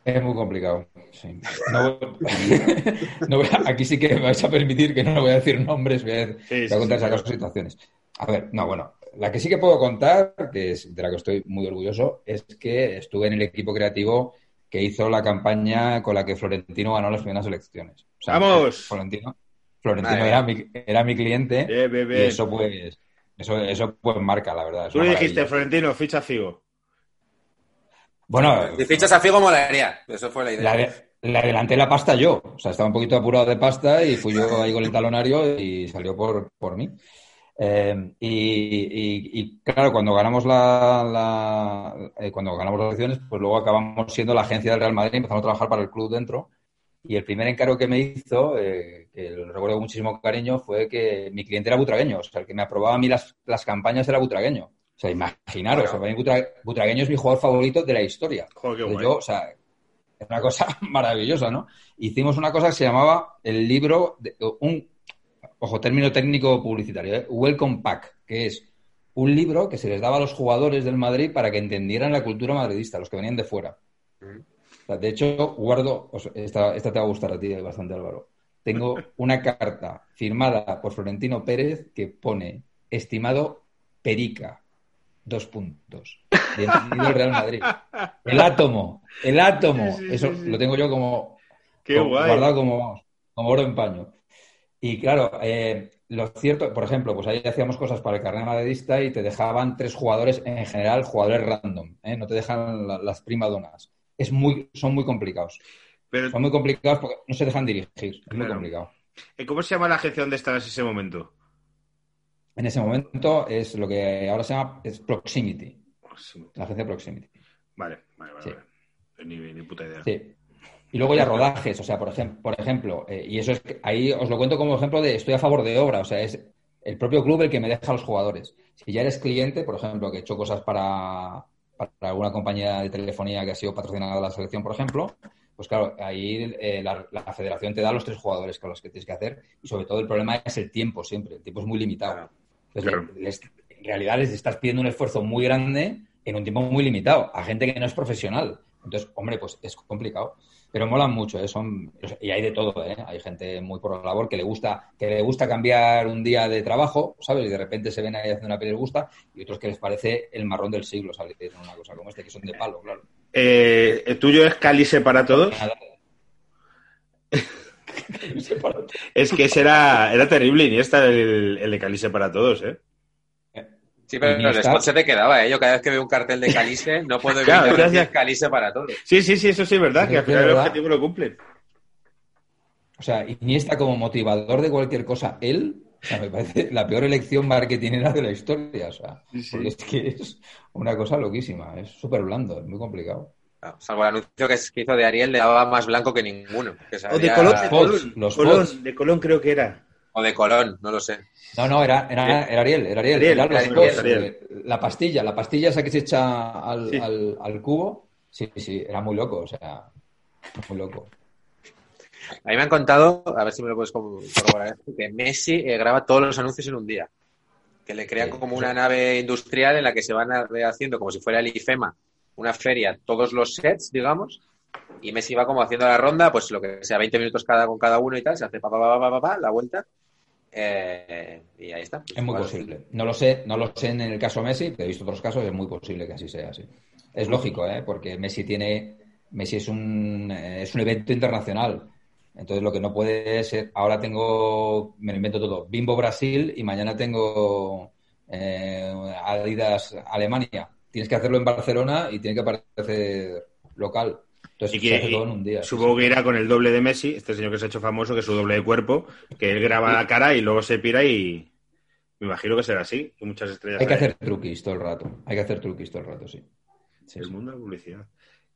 Es muy complicado. sí. No- no voy a- aquí sí que me vais a permitir que no voy a decir nombres, voy a, voy Sí, sí, contar claro. situaciones. A ver, no, bueno, la que sí que puedo contar, que es de la que estoy muy orgulloso, es que estuve en el equipo creativo que hizo la campaña con la que Florentino ganó las primeras elecciones. O sea, ¡Vamos! Florentino, Florentino era, mi, era mi cliente Bien, bien, y eso pues, eso, eso pues marca, la verdad. es Tú le dijiste. Florentino, ficha Figo. Bueno, Si fichas a Figo, molaría. Eso fue la idea. La de- adelanté la pasta yo. O sea, estaba un poquito apurado de pasta y fui yo ahí con el talonario y salió por, por mí. Eh, y, y- y, claro, cuando ganamos la, la- eh, cuando ganamos las elecciones, pues luego acabamos siendo la agencia del Real Madrid, empezamos a trabajar para el club dentro. Y el primer encargo que me hizo, eh, que lo recuerdo con muchísimo cariño, fue que mi cliente era butragueño. O sea, el que me aprobaba a mí las, las campañas era butragueño. O sea, imaginaros, o sea, para mí Butra- butragueño es mi jugador favorito de la historia. Joder, qué yo, o sea, es una cosa maravillosa, ¿no? Hicimos una cosa que se llamaba el libro, de, un, ojo, término técnico publicitario, ¿eh? Welcome Pack, que es un libro que se les daba a los jugadores del Madrid para que entendieran la cultura madridista, los que venían de fuera. O sea, de hecho, guardo, o sea, esta, esta te va a gustar a ti bastante, Álvaro. Tengo una carta firmada por Florentino Pérez que pone, estimado Perica, dos puntos. Bienvenido al Real Madrid. El átomo, el átomo. Sí, sí, Eso sí, lo tengo yo como, Qué como- guay. guardado como, como oro en paño. Y claro, eh, lo cierto, por ejemplo, pues ahí hacíamos cosas para el carnet madridista y te dejaban tres jugadores, en general, jugadores random, ¿eh? no te dejan la- las primadonas. Es muy, son muy complicados. Pero, Son muy complicados porque no se dejan dirigir. Es muy complicado. ¿eh, ¿cómo se llama la agencia donde estabas en ese momento? En ese momento es lo que ahora se llama es Proximity, la agencia Proximity. Vale, vale, vale. Sí. vale. Ni, ni puta idea. Sí. Y luego ya rodajes, o sea, por ejemplo, por ejemplo eh, y eso es que ahí os lo cuento como ejemplo de estoy a favor de obra, o sea, es el propio club el que me deja a los jugadores. Si ya eres cliente, por ejemplo, que he hecho cosas para, para alguna compañía de telefonía que ha sido patrocinada de la selección, por ejemplo, pues claro, ahí eh, la, la federación te da los tres jugadores con los que tienes que hacer y sobre todo el problema es el tiempo siempre, el tiempo es muy limitado. Entonces, Claro. les- en realidad les estás pidiendo un esfuerzo muy grande en un tiempo muy limitado a gente que no es profesional. Entonces, hombre, pues es complicado. Pero molan mucho, ¿eh? Son, y hay de todo, ¿eh? Hay gente muy por la labor que le gusta, que le gusta cambiar un día de trabajo, ¿sabes? Y de repente se ven ahí haciendo una peli les gusta, y otros que les parece el marrón del siglo en una cosa como este, que son de palo, claro. Eh, ¿El tuyo es Cálice para todos? Es que ese era, era terrible, Iniesta, el, el de Cálice para todos, ¿eh? Sí, pero el Iniesta. spot se te quedaba, ¿eh? Yo cada vez que veo un cartel de Calice no puedo Claro, evitar decir Calice para todos. Sí, sí, sí, eso sí es verdad, que al final el objetivo lo cumplen. O sea, Iniesta como motivador de cualquier cosa, él, o sea, me parece la peor elección marketingera de la historia, o sea, Sí, sí. porque es que es una cosa loquísima, es súper blando, es muy complicado. Claro, salvo el anuncio que, hizo de Ariel, le daba más blanco que ninguno. que O de Colón, de Colón, los Colón, Fox. de Colón creo que era. O de Colón, no lo sé. No, no, era, era, era Ariel, era Ariel. Ariel, era los Ariel, Fox, Ariel. La pastilla, la pastilla esa que se echa al, Sí. al, al cubo. Sí, sí, era muy loco, o sea, muy loco. A mí me han contado, a ver si me lo puedes corroborar, esto, que Messi eh, graba todos los anuncios en un día. Que le crean como una nave industrial en la que se van a- haciendo como si fuera el IFEMA, una feria, todos los sets, digamos, y Messi va como haciendo la ronda, pues lo que sea, 20 minutos cada con cada uno y tal, se hace pa, pa, pa, pa, pa, pa, la vuelta, eh, y ahí está. Es muy Igual, posible. No lo sé, no lo sé en el caso Messi, pero he visto otros casos, es muy posible que así sea, sí. Es lógico, ¿eh? Porque Messi tiene, Messi es un, eh, es un evento internacional. Entonces lo que no puede ser, ahora tengo, me lo invento todo, Bimbo Brasil y mañana tengo eh, Adidas Alemania. Tienes que hacerlo en Barcelona y tiene que parecer local. Entonces Y se que- hace todo en un día. Supongo que irá con el doble de Messi, este señor que se ha hecho famoso, que es su doble de cuerpo, que él graba la cara y luego se pira y me imagino que será así, que muchas estrellas Hay que hay. hacer truquis todo el rato. Hay que hacer truquis todo el rato, sí. Sí, el sí. mundo de la publicidad.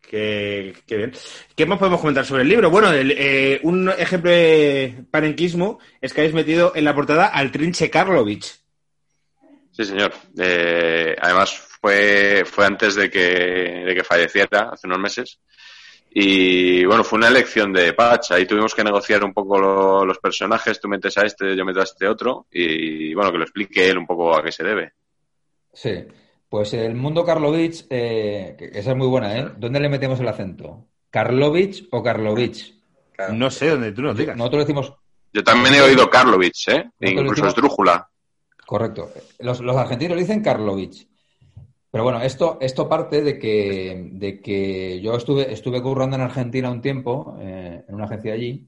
Qué, qué bien. ¿Qué más podemos comentar sobre el libro? Bueno, el, eh, un ejemplo de parenquismo es que habéis metido en la portada al Trinche Karlovich. Sí, señor. Eh, además, fue, fue antes de que, de que falleciera, hace unos meses. Y bueno, fue una elección de Patch. Ahí tuvimos que negociar un poco lo- los personajes. Tú metes a este, yo meto a este otro. Y bueno, que lo explique él un poco a qué se debe. Sí. Pues el mundo Karlovich, eh, que esa es muy buena, ¿eh? ¿Dónde le metemos el acento? ¿Karlovich o Karlovich? Claro. No sé dónde tú nos digas. Nosotros decimos Yo también he oído Karlovich, ¿eh? Incluso decimos- Esdrújula. Correcto. Los, los argentinos dicen Karlovich. Pero bueno, esto, esto parte de que, de que yo estuve, estuve currando en Argentina un tiempo, eh, en una agencia allí,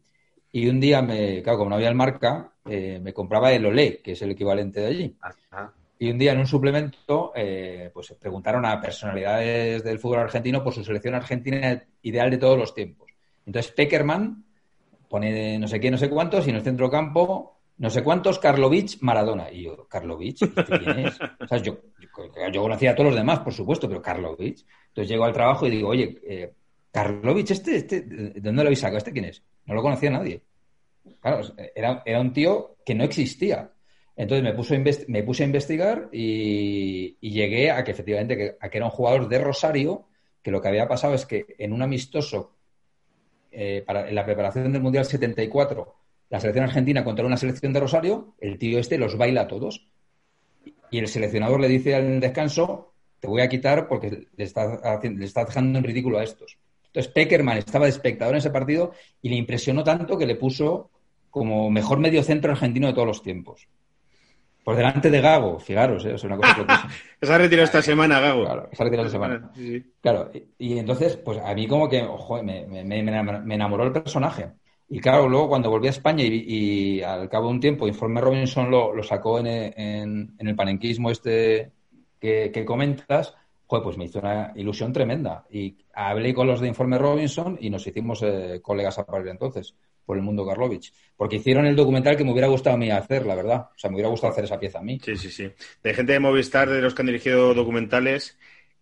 y un día, me, claro, como no había el marca, eh, me compraba el Olé, que es el equivalente de allí. Ajá. Y un día en un suplemento, eh, pues preguntaron a personalidades del fútbol argentino por su selección argentina ideal de todos los tiempos. Entonces Peckerman pone no sé qué, no sé cuántos, y en el centro campo, no sé cuántos, Karlovich, Maradona. Y yo, ¿Karlovich? ¿Este quién es? Yo, conocía a todos los demás, por supuesto, pero Karlovich. Entonces llego al trabajo y digo, oye, eh, Karlovich, este, este, ¿de dónde lo habéis sacado? ¿Este quién es? No lo conocía nadie. Claro, era, era un tío que no existía. Entonces me, puso me puse a investigar y, llegué a que efectivamente que, a era un jugador de Rosario, que lo que había pasado es que en un amistoso, eh, para, en la preparación del Mundial 74, la selección argentina contra una selección de Rosario, el tío este los baila a todos. Y el seleccionador le dice al descanso, te voy a quitar porque le está, haciendo- le está dejando en ridículo a estos. Entonces Peckerman estaba de espectador en ese partido y le impresionó tanto que le puso como mejor mediocentro argentino de todos los tiempos. Por delante de Gago, fijaros, ¿eh? es una cosa loquísima. Se ha retirado esta semana, Gago. Claro, se ha retirado esta semana. Sí, sí. Claro, y, y entonces, pues a mí como que ojo, me, me- me- me enamoró el personaje. Y claro, luego cuando volví a España y, y al cabo de un tiempo Informe Robinson lo, sacó en, en- en el panenquismo este que, comentas, pues me hizo una ilusión tremenda. Y hablé con los de Informe Robinson y nos hicimos eh, colegas a partir de entonces por el mundo Karlovich. Porque hicieron el documental que me hubiera gustado a mí hacer, la verdad. O sea, me hubiera gustado hacer esa pieza a mí. Sí, sí, sí. De gente de Movistar, de los que han dirigido documentales,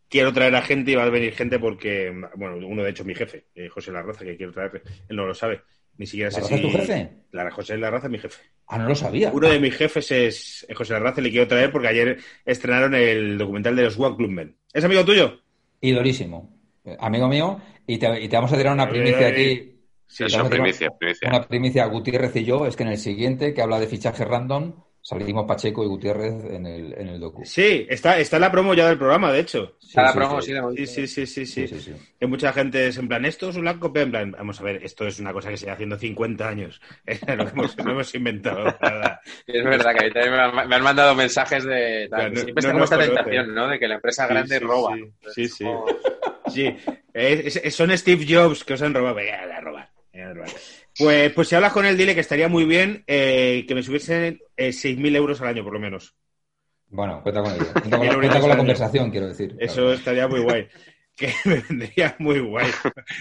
quiero traer a gente y va a venir gente porque, bueno, uno de hecho es mi jefe, eh, José Larraza, que quiero traer, él no lo sabe. Ni siquiera sé ¿Larraza si... es tu jefe? José Larraza es mi jefe. Ah, no lo sabía. Uno de mis jefes es José Larraza y le quiero traer porque ayer estrenaron el documental de los Walk Clubmen. ¿Es amigo tuyo? Idorísimo. Eh, Amigo mío, y te, y te vamos a tirar una primicia aquí. Sí, Te Eso, vamos a tirar primicia, primicia. Una primicia Gutiérrez y yo es que en el siguiente, que habla de fichaje random, salimos Pacheco y Gutiérrez en el, en el docu. Sí, está, está en la promo ya del programa, de hecho. Sí, Cada sí, promo, sí. sí, la Sí, visto. sí, sí, sí, sí. Sí, sí. Que mucha gente es en plan, esto es una copia, en plan, vamos a ver, esto es una cosa que se lleva haciendo 50 años. Es lo hemos, no hemos inventado. nada. Es verdad que a mí también me han, me han mandado mensajes de... tal. Claro, Siempre no tenemos esta conoce. tentación, ¿no? De que la empresa grande sí, roba. sí. Sí, sí. como- Sí, es- es- son Steve Jobs que os han robado. Venga, a robar. venga, a robar. Pues, pues si hablas con él, dile que estaría muy bien eh, que me subiesen eh, 6.000 euros al año, por lo menos. Bueno, cuenta con ello. Cuenta con, la, cuenta con la ahorita- conversación, quiero decir. Eso Claro. estaría muy guay. Que me vendría muy guay.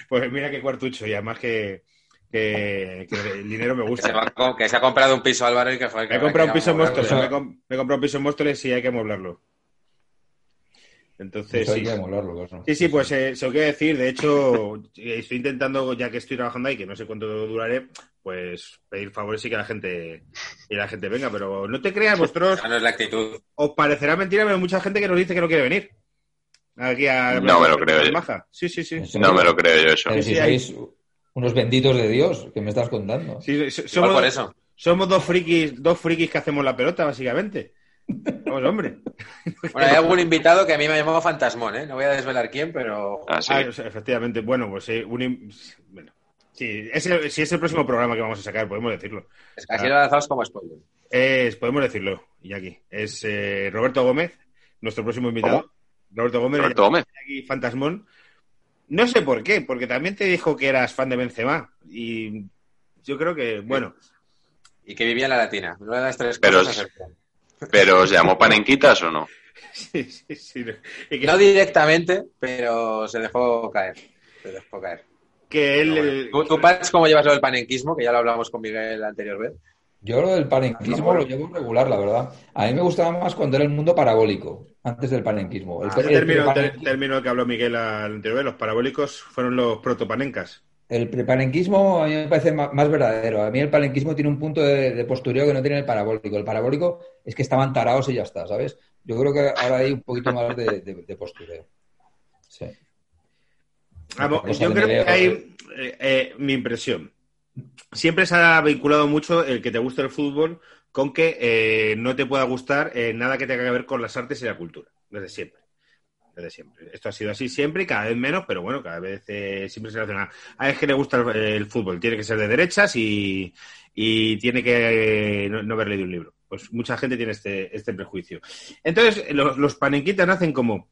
Pues mira qué cuartucho, y además que, que, que el dinero me Que se, gusta. va a- que se ha comprado un piso Álvaro y que fue... Me he comprado un piso en Móstoles, me he, comprado un piso en Móstoles y hay que amoblarlo. Entonces, Eso hay sí. que. Sí, sí, pues eh, se lo quiero decir. De hecho, eh, estoy intentando, ya que estoy trabajando ahí, que no sé cuánto duraré, pues pedir favores y que la gente y la gente venga. Pero no te creas, vosotros no es la actitud. os parecerá mentira, pero hay mucha gente que nos dice que no quiere venir. Aquí a No me lo creo yo. Maja. Sí, sí, sí. Eso- No me lo creo yo eso. Pero Sí, si sí, hay- sois unos benditos de Dios, que me estás contando. Sí, somos, por eso. somos dos frikis, dos frikis que hacemos la pelota, básicamente. Vamos, hombre. Bueno, hay algún invitado que a mí me ha llamado Fantasmón, ¿eh? No voy a desvelar quién, pero... Ah, sí. Ah, o sea, efectivamente. Bueno, pues sí, un bueno. Sí, es el, es próximo programa que vamos a sacar, podemos decirlo. Así lo lanzamos como spoiler. Es, podemos decirlo, Iñaki. Es eh, Roberto Gómez, nuestro próximo invitado. Roberto Gómez, Roberto Gómez. Iñaki Fantasmón. No sé por qué, porque también te dijo que eras fan de Benzema. Y Yo creo que, bueno. Y que vivía en la latina. Una de las tres Pero, cosas. pero ¿os llamó panenquitas o no? Sí, sí, sí. Y que, No directamente, pero se dejó caer. Se dejó caer. que él. ¿Tú, tú, Pats, cómo llevas lo del panenquismo? Que ya lo hablamos con Miguel la anterior vez. Yo lo del panenquismo lo llevo regular, la verdad. A mí me gustaba más cuando era el mundo parabólico, antes del panenquismo. El, Ese el término, que habló Miguel al anterior, los parabólicos fueron los protopanencas. El prepanenquismo a mí me parece más verdadero. A mí el panenquismo tiene un punto de, de postureo que no tiene el parabólico. El parabólico es que estaban tarados y ya está, ¿sabes? Yo creo que ahora hay un poquito más de, de- de postureo. Sí. Vamos, cosa yo que creo que hay eh, eh, mi impresión. Siempre se ha vinculado mucho el que te guste el fútbol con que eh, no te pueda gustar eh, nada que tenga que ver con las artes y la cultura, desde siempre. Desde siempre. Esto ha sido así siempre y cada vez menos, pero bueno, cada vez eh, siempre se relaciona. A es que le gusta el, fútbol, tiene que ser de derechas y, y tiene que eh, no, no haber leído un libro. Pues mucha gente tiene este, este prejuicio. Entonces, los, los panenquitas nacen como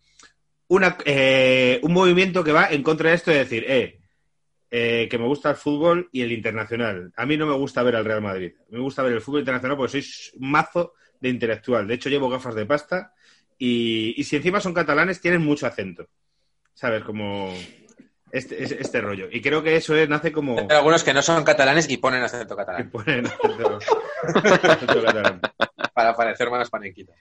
una, eh, un movimiento que va en contra de esto de decir, eh, eh, que me gusta el fútbol y el internacional. A mí no me gusta ver al Real Madrid. Me gusta ver el fútbol internacional porque soy mazo de intelectual. De hecho, llevo gafas de pasta y, y si encima son catalanes, tienen mucho acento. ¿Sabes? Como este, es- este rollo. Y creo que eso es, nace como... Hay algunos que no son catalanes y ponen acento catalán ponen acento- acento catalán. para parecer más panenquitas.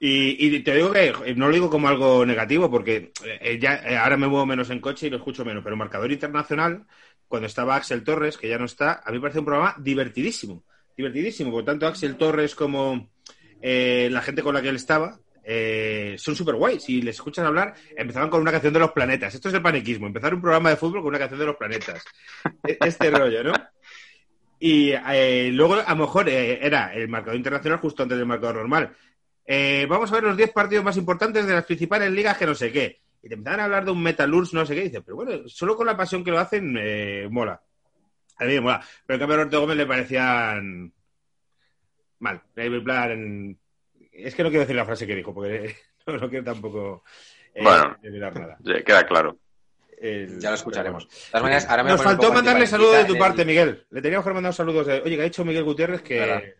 Y, y te digo que eh, no lo digo como algo negativo, porque eh, ya eh, ahora me muevo menos en coche y lo escucho menos, pero Marcador Internacional, cuando estaba Axel Torres, que ya no está, a mí me parece un programa divertidísimo, divertidísimo, por tanto Axel Torres como eh, la gente con la que él estaba, eh, son súper guays. Si les escuchas hablar, empezaban con una canción de los planetas. Esto es el panequismo, empezar un programa de fútbol con una canción de los planetas. E- Este rollo, ¿no? Y eh, luego, a lo mejor, eh, era el marcador internacional justo antes del marcador normal. Vamos a ver los 10 partidos más importantes de las principales ligas que no sé qué. Y te empezaban a hablar de un Metalurs, no sé qué. Y dices, pero bueno, solo con la pasión que lo hacen, mola. A mí me mola. Pero en cambio a Roberto Gómez le parecían mal. En plan, es que no quiero decir la frase que dijo, porque no, no quiero tampoco eh, Bueno. decir nada. Ya Queda claro. El- Ya lo escucharemos. De todas maneras, ahora me Nos faltó mandarle saludos de tu parte, el- Miguel. Le teníamos que mandar saludos. De... Oye, que ha dicho Miguel Gutiérrez que...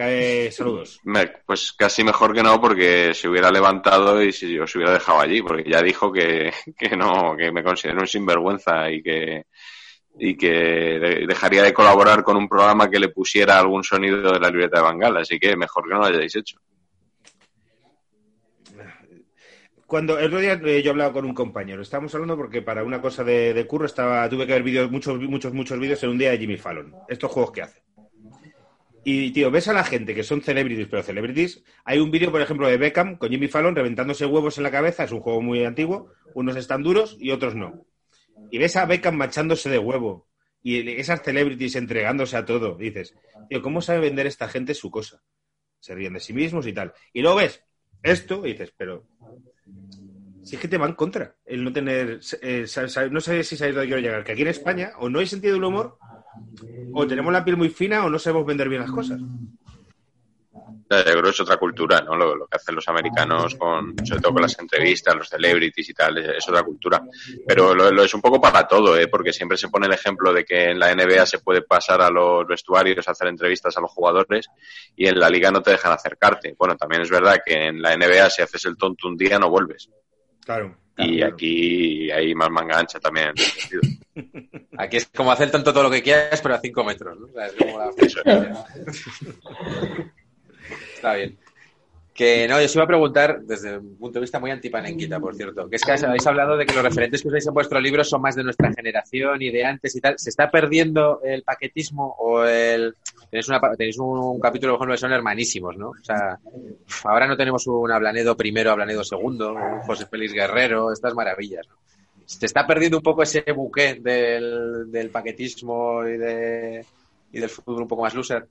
Eh, saludos. Pues casi mejor que no, porque se hubiera levantado y si os hubiera dejado allí, porque ya dijo que, que no, que me considero un sinvergüenza y que y que de- dejaría de colaborar con un programa que le pusiera algún sonido de la libreta de Bangal, así que mejor que no lo hayáis hecho. Cuando el otro día eh, yo hablaba con un compañero, estábamos hablando porque para una cosa de, de curro estaba, tuve que ver vídeos, muchos, muchos, muchos vídeos en un día de Jimmy Fallon, estos juegos que hace. Y, tío, ves a la gente que son celebrities, pero celebrities. Hay un vídeo, por ejemplo, de Beckham con Jimmy Fallon reventándose huevos en la cabeza. Es un juego muy antiguo. Unos están duros y otros no. Y ves a Beckham machándose de huevo. Y esas celebrities entregándose a todo. Dices, tío, ¿cómo sabe vender esta gente su cosa? Se ríen de sí mismos y tal. Y luego ves esto y dices, pero si es que te va en contra el no tener. eh, no sé si sabéis dónde quiero llegar. Que aquí en España o no hay sentido del humor, o tenemos la piel muy fina, o no sabemos vender bien las cosas. Ya, Yo creo que es otra cultura, ¿no? Lo, lo que hacen los americanos, con, sobre todo con las entrevistas, los celebrities y tal, es, es otra cultura. Pero lo, lo es un poco para todo, ¿eh? Porque siempre se pone el ejemplo de que en la NBA se puede pasar a los vestuarios, hacer entrevistas a los jugadores y en la liga no te dejan acercarte. Bueno, también es verdad que en la NBA si haces el tonto un día no vuelves. Claro. Y claro. aquí hay más manga ancha también en ese sentido. Aquí es como hacer tanto todo lo que quieras, pero a 5 metros. ¿no? O sea, es como la- Eso es. Está bien. Que no, yo os iba a preguntar desde un punto de vista muy antipanenquita, por cierto, que es que habéis hablado de que los referentes que usáis en vuestro libro son más de nuestra generación y de antes y tal. ¿Se está perdiendo el paquetismo o el... Tenéis, una, tenéis un, capítulo, por ejemplo, que son hermanísimos, ¿no? O sea, ahora no tenemos un Ablanedo primero, Ablanedo segundo, un José Félix Guerrero, estas maravillas, ¿no? Se está perdiendo un poco ese buque del, del paquetismo y, de, y del fútbol un poco más loser.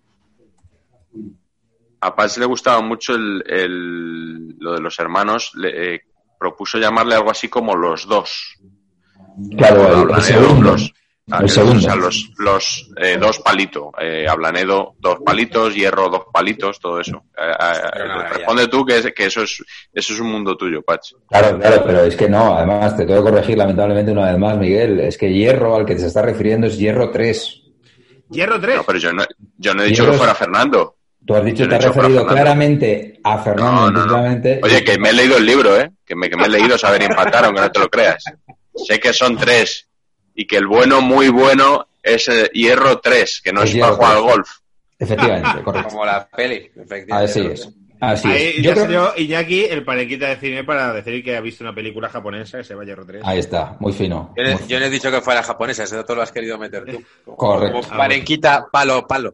A Paz le gustaba mucho el, el- lo de los hermanos, le eh, propuso llamarle algo así como los dos. Claro, el- el, segundo. los- ah, El segundo. O sea, los, los eh, dos palitos. Eh, Ablanedo, dos palitos, Hierro, dos palitos, todo eso. Eh, eh, responde tú que, es- que eso, es, eso es un mundo tuyo, Pach. Claro, claro, pero es que no, además te tengo que corregir lamentablemente una vez más, Miguel, es que hierro al que te se está refiriendo es hierro 3. Hierro 3. No, pero yo no, yo no he dicho que fuera Fernando. Tú has dicho, te has referido claramente a Fernando. No, no, Oye, que me he leído el libro, ¿eh? Que me, que me he leído saber empatar, aunque no te lo creas. Sé que son tres y que el bueno, muy bueno, es eh, Hierro 3, que no es, para jugar al golf. Efectivamente, correcto. Como la peli, efectivamente. Así es. Así Ahí es. ya Yo salió Iñaki el parequita de cine para decir que ha visto una película japonesa que se llama Hierro 3. Ahí está, muy fino. Yo, no he dicho que fuera japonesa, ese dato lo has querido meter tú. Correcto. Como parenquita, palo, palo.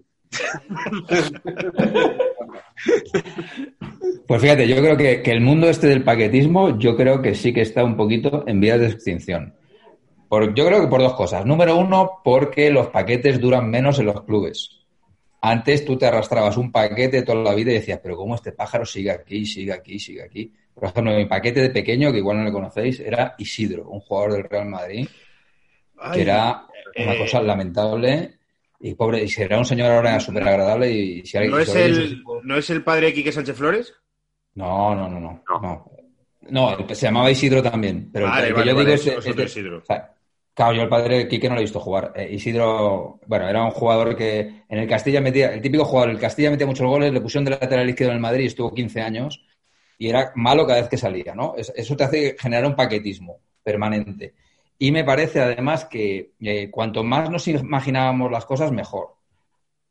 Pues fíjate, yo creo que, que, el mundo este del paquetismo, yo creo que sí que está un poquito en vías de extinción. Por, yo creo que por dos cosas. Número uno, porque los paquetes duran menos en los clubes. Antes tú te arrastrabas un paquete toda la vida y decías, pero ¿cómo este pájaro sigue aquí, sigue aquí, sigue aquí? Por ejemplo, mi paquete de pequeño, que igual no le conocéis, era Isidro, un jugador del Real Madrid, Ay, que era una eh, cosa lamentable. Y pobre, y si era un señor ahora súper agradable y si alguien... ¿No, es el, ¿No es el padre de Quique Sánchez Flores? No, no, no, no. No, se llamaba Isidro también. Pero vale, el que vale, yo vale, digo es, es, es, es Isidro. O sea, claro, yo el padre de Quique no lo he visto jugar. Eh, Isidro, bueno, era un jugador que en el Castilla metía, el típico jugador, el Castilla metía muchos goles, le pusieron de lateral izquierdo en el Madrid y estuvo 15 años y era malo cada vez que salía, ¿no? Eso te hace generar un paquetismo permanente. Y me parece además que eh, cuanto más nos imaginábamos las cosas, mejor.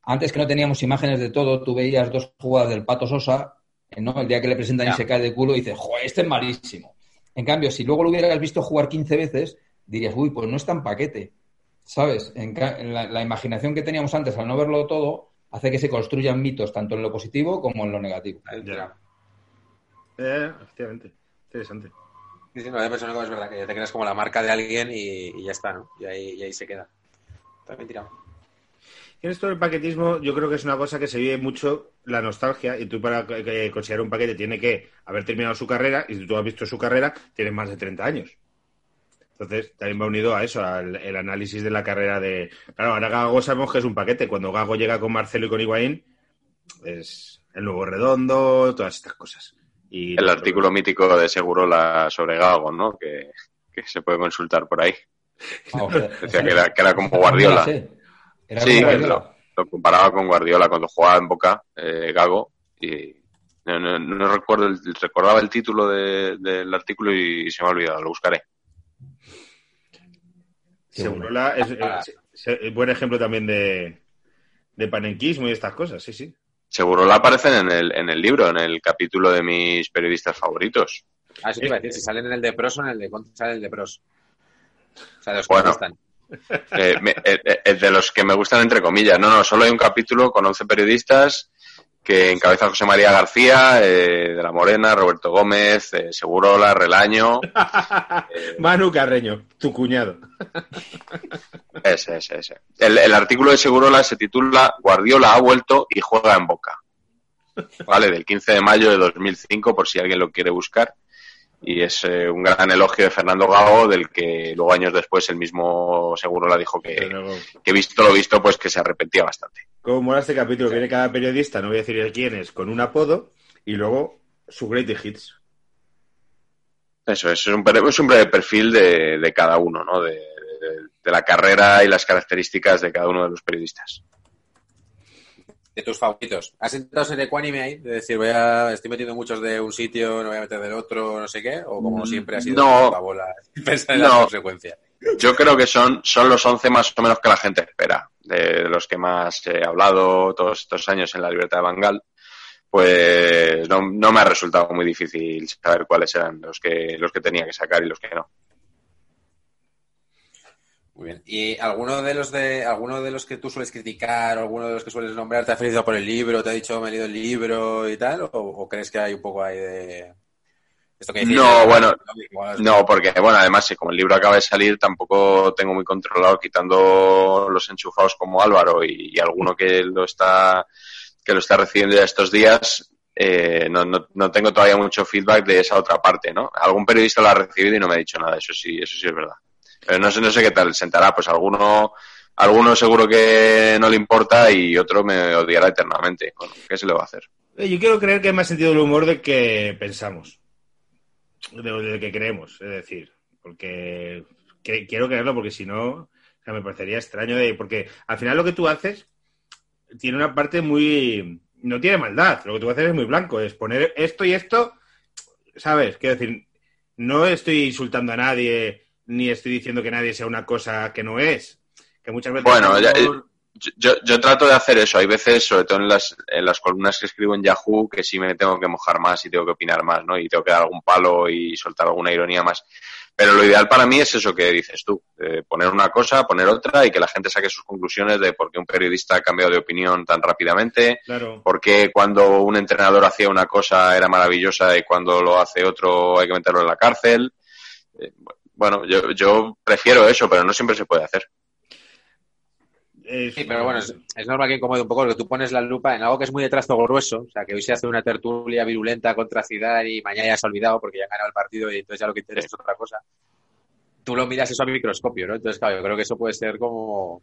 Antes que no teníamos imágenes de todo, tú veías dos jugadas del Pato Sosa, ¿no? El día que le presentan y se cae de culo y dices, joder, este es malísimo. En cambio, si luego lo hubieras visto jugar 15 veces, dirías, uy, pues no es tan paquete. ¿Sabes? En la, la, imaginación que teníamos antes, al no verlo todo, hace que se construyan mitos tanto en lo positivo como en lo negativo. Ya. Eh, efectivamente. Interesante. Sí, no, es verdad que ya te creas como la marca de alguien y, ya está, ¿no? Y ahí, y ahí se queda. También tirado. En esto del paquetismo, yo creo que es una cosa que se vive mucho la nostalgia. Y tú, para que considerar un paquete, tiene que haber terminado su carrera. Y si tú has visto su carrera, tienes más de 30 años. Entonces, también va unido a eso, al análisis de la carrera de. Claro, ahora Gago sabemos que es un paquete. Cuando Gago llega con Marcelo y con Higuaín, es el nuevo redondo, todas estas cosas. Y el artículo que... mítico de Segurola sobre Gago, ¿no? Que, que se puede consultar por ahí. Oh, Decía que era, que era como Guardiola. Era sí, como lo, lo, comparaba con Guardiola cuando jugaba en Boca, eh, Gago, y no, no, no, recuerdo, el, recordaba el título de, del artículo y se me ha olvidado, lo buscaré. Segurola es, es, es, buen ejemplo también de, de panenquismo y estas cosas, sí, sí. Segurola aparecen en el, en el libro, en el capítulo de mis periodistas favoritos. Ah, eso te iba a decir, si salen en el de pros o en el de contra, sale el de pros. O sea, los bueno, están. Eh, me, eh, eh, de los que me gustan entre comillas. No, no, solo hay un capítulo con 11 periodistas que encabeza José María García, eh, de la Morena, Roberto Gómez, eh, Segurola, Relaño. eh, Manu Carreño, tu cuñado. ese, ese, ese. El, el, artículo de Segurola se titula Guardiola ha vuelto y juega en Boca. Vale, del 15 de mayo de 2005, por si alguien lo quiere buscar y es eh, un gran elogio de Fernando Gago, del que luego años después el mismo seguro la dijo que, que visto lo visto, pues que se arrepentía bastante. Como mola este capítulo, sí. viene cada periodista, no voy a decir quién es, con un apodo y luego su greatest hits. Eso es, es un, es un breve perfil de, de cada uno, ¿no? De, de, de la carrera y las características de cada uno de los periodistas de tus favoritos. ¿Has entrado en ecuánime ahí? De decir, voy a, estoy metiendo muchos de un sitio, no voy a meter del otro, no sé qué, o como siempre ha sido no, la bola pensar en no. las consecuencias. Yo creo que son, son los 11 más o menos que la gente espera, de los que más he hablado todos estos años en la libertad de Bangal. Pues no, no me ha resultado muy difícil saber cuáles eran los que, los que tenía que sacar y los que no. Muy bien. ¿Y alguno de los de alguno de los que tú sueles criticar o alguno de los que sueles nombrar te ha felicitado por el libro, te ha dicho me he leído el libro y tal? ¿O, o crees que hay un poco ahí de esto que decís, No, bueno, no, porque bueno, además como el libro acaba de salir, tampoco tengo muy controlado quitando los enchufados como Álvaro y, y alguno que lo está que lo está recibiendo ya estos días. Eh, no, no, no tengo todavía mucho feedback de esa otra parte, ¿no? Algún periodista lo ha recibido y no me ha dicho nada, eso sí, eso sí es verdad. Pero no sé, no sé qué tal sentará, pues alguno, alguno seguro que no le importa y otro me odiará eternamente. Bueno, ¿Qué se le va a hacer? Yo quiero creer que hay más sentido del humor de que pensamos, de, de que creemos, es decir, porque que, quiero creerlo porque si no, O sea, me parecería extraño de. Porque al final lo que tú haces tiene una parte muy. No tiene maldad. Lo que tú haces es muy blanco. Es poner esto y esto. ¿Sabes? Quiero decir, no estoy insultando a nadie, ni estoy diciendo que nadie sea una cosa que no es. Que muchas veces. Bueno, ya, eh, yo, yo, trato de hacer eso. Hay veces, sobre todo en las, en las columnas que escribo en Yahoo, que sí me tengo que mojar más y tengo que opinar más, ¿no? Y tengo que dar algún palo y soltar alguna ironía más. Pero lo ideal para mí es eso que dices tú, poner una cosa, poner otra y que la gente saque sus conclusiones de por qué un periodista ha cambiado de opinión tan rápidamente, Claro. por qué cuando un entrenador hacía una cosa era maravillosa y cuando lo hace otro hay que meterlo en la cárcel. Eh, Bueno, yo, yo prefiero eso, pero no siempre se puede hacer. Es- Sí, pero bueno, es, es normal que incomode un poco porque tú pones la lupa en algo que es muy de trazo grueso. O sea, que hoy se hace una tertulia virulenta contra Ciudad y mañana ya se ha olvidado porque ya han ganado el partido y entonces ya lo que interesa es otra cosa. Tú lo miras eso a microscopio, ¿no? Entonces, claro, yo creo que eso puede ser como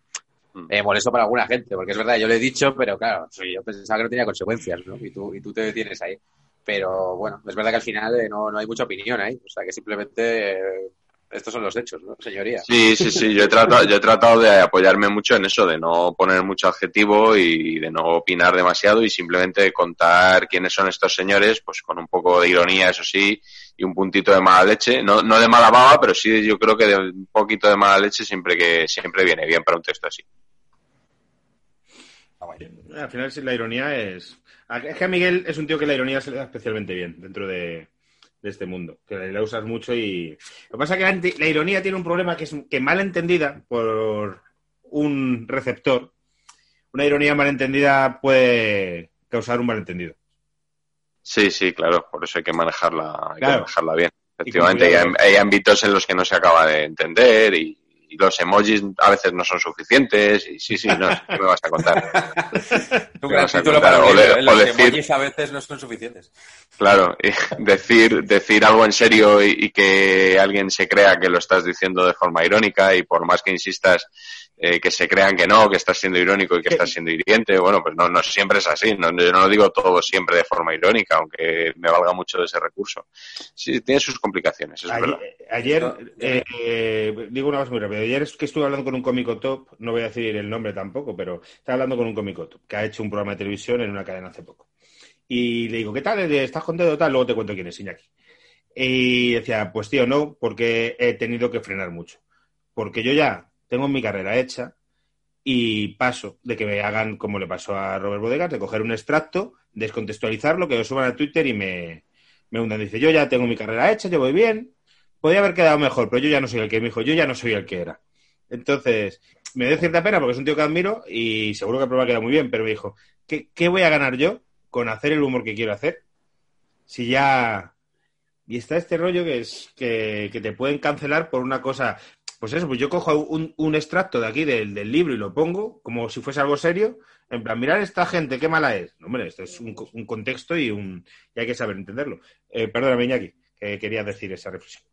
Mm. eh, molesto para alguna gente, porque es verdad, yo lo he dicho, pero claro, yo pensaba que no tenía consecuencias, ¿no? Y tú, y tú te detienes ahí. Pero bueno, es verdad que al final eh, no, no hay mucha opinión ahí. O sea, que simplemente eh, estos son los hechos, ¿no, señoría? Sí, sí, sí, yo he tratado, yo he tratado de apoyarme mucho en eso, de no poner mucho adjetivo y de no opinar demasiado y simplemente contar quiénes son estos señores, pues con un poco de ironía, eso sí, y un puntito de mala leche, no, no de mala baba, pero sí yo creo que de un poquito de mala leche siempre que siempre viene bien para un texto así. Al final sí, la ironía es... Es que a Miguel es un tío que la ironía se le da especialmente bien dentro de, de este mundo, que la usas mucho y... Lo que pasa es que la ironía tiene un problema que es que mal entendida por un receptor, una ironía mal entendida puede causar un malentendido. Sí, sí, claro, por eso hay que manejarla, hay que manejarla bien. Efectivamente, hay ámbitos en los que no se acaba de entender y, y los emojis a veces no son suficientes y sí, sí, no, ¿qué me vas a contar? Un ¿Qué gran vas a título contar? para O de- ¿eh? o Los decir- emojis a veces no son suficientes. Claro, y decir, decir algo en serio y, y que alguien se crea que lo estás diciendo de forma irónica y por más que insistas eh, que se crean que no, que estás siendo irónico y que estás siendo hiriente, bueno, pues no, no siempre es así. No, yo no lo digo todo siempre de forma irónica, aunque me valga mucho de ese recurso. Sí, tiene sus complicaciones, es verdad. Ayer, ayer, eh, eh, digo una cosa muy rápida. Ayer es que estuve hablando con un cómico top, no voy a decir el nombre tampoco, pero estaba hablando con un cómico top que ha hecho un programa de televisión en una cadena hace poco. Y le digo, ¿qué tal? ¿Estás contento? Tal, luego te cuento quién es Iñaki. Y decía, pues tío, no, porque he tenido que frenar mucho. Porque yo ya tengo mi carrera hecha y paso de que me hagan como le pasó a Robert Bodegas, de coger un extracto, descontextualizarlo, que lo suban a Twitter y me, me hundan. Dice, yo ya tengo mi carrera hecha, yo voy bien, podría haber quedado mejor, pero yo ya no soy el que me dijo, yo ya no soy el que era. Entonces, me dio cierta pena porque es un tío que admiro y seguro que el programa queda muy bien, pero me dijo, ¿qué, ¿qué voy a ganar yo con hacer el humor que quiero hacer? Si ya... Y está este rollo que es que, que te pueden cancelar por una cosa... Pues eso, pues yo cojo un, un extracto de aquí del, del libro y lo pongo como si fuese algo serio. En plan, mirar esta gente, qué mala es. No, hombre, esto es un, un contexto y, un, y hay que saber entenderlo. Eh, perdóname, Iñaki, que quería decir esa reflexión.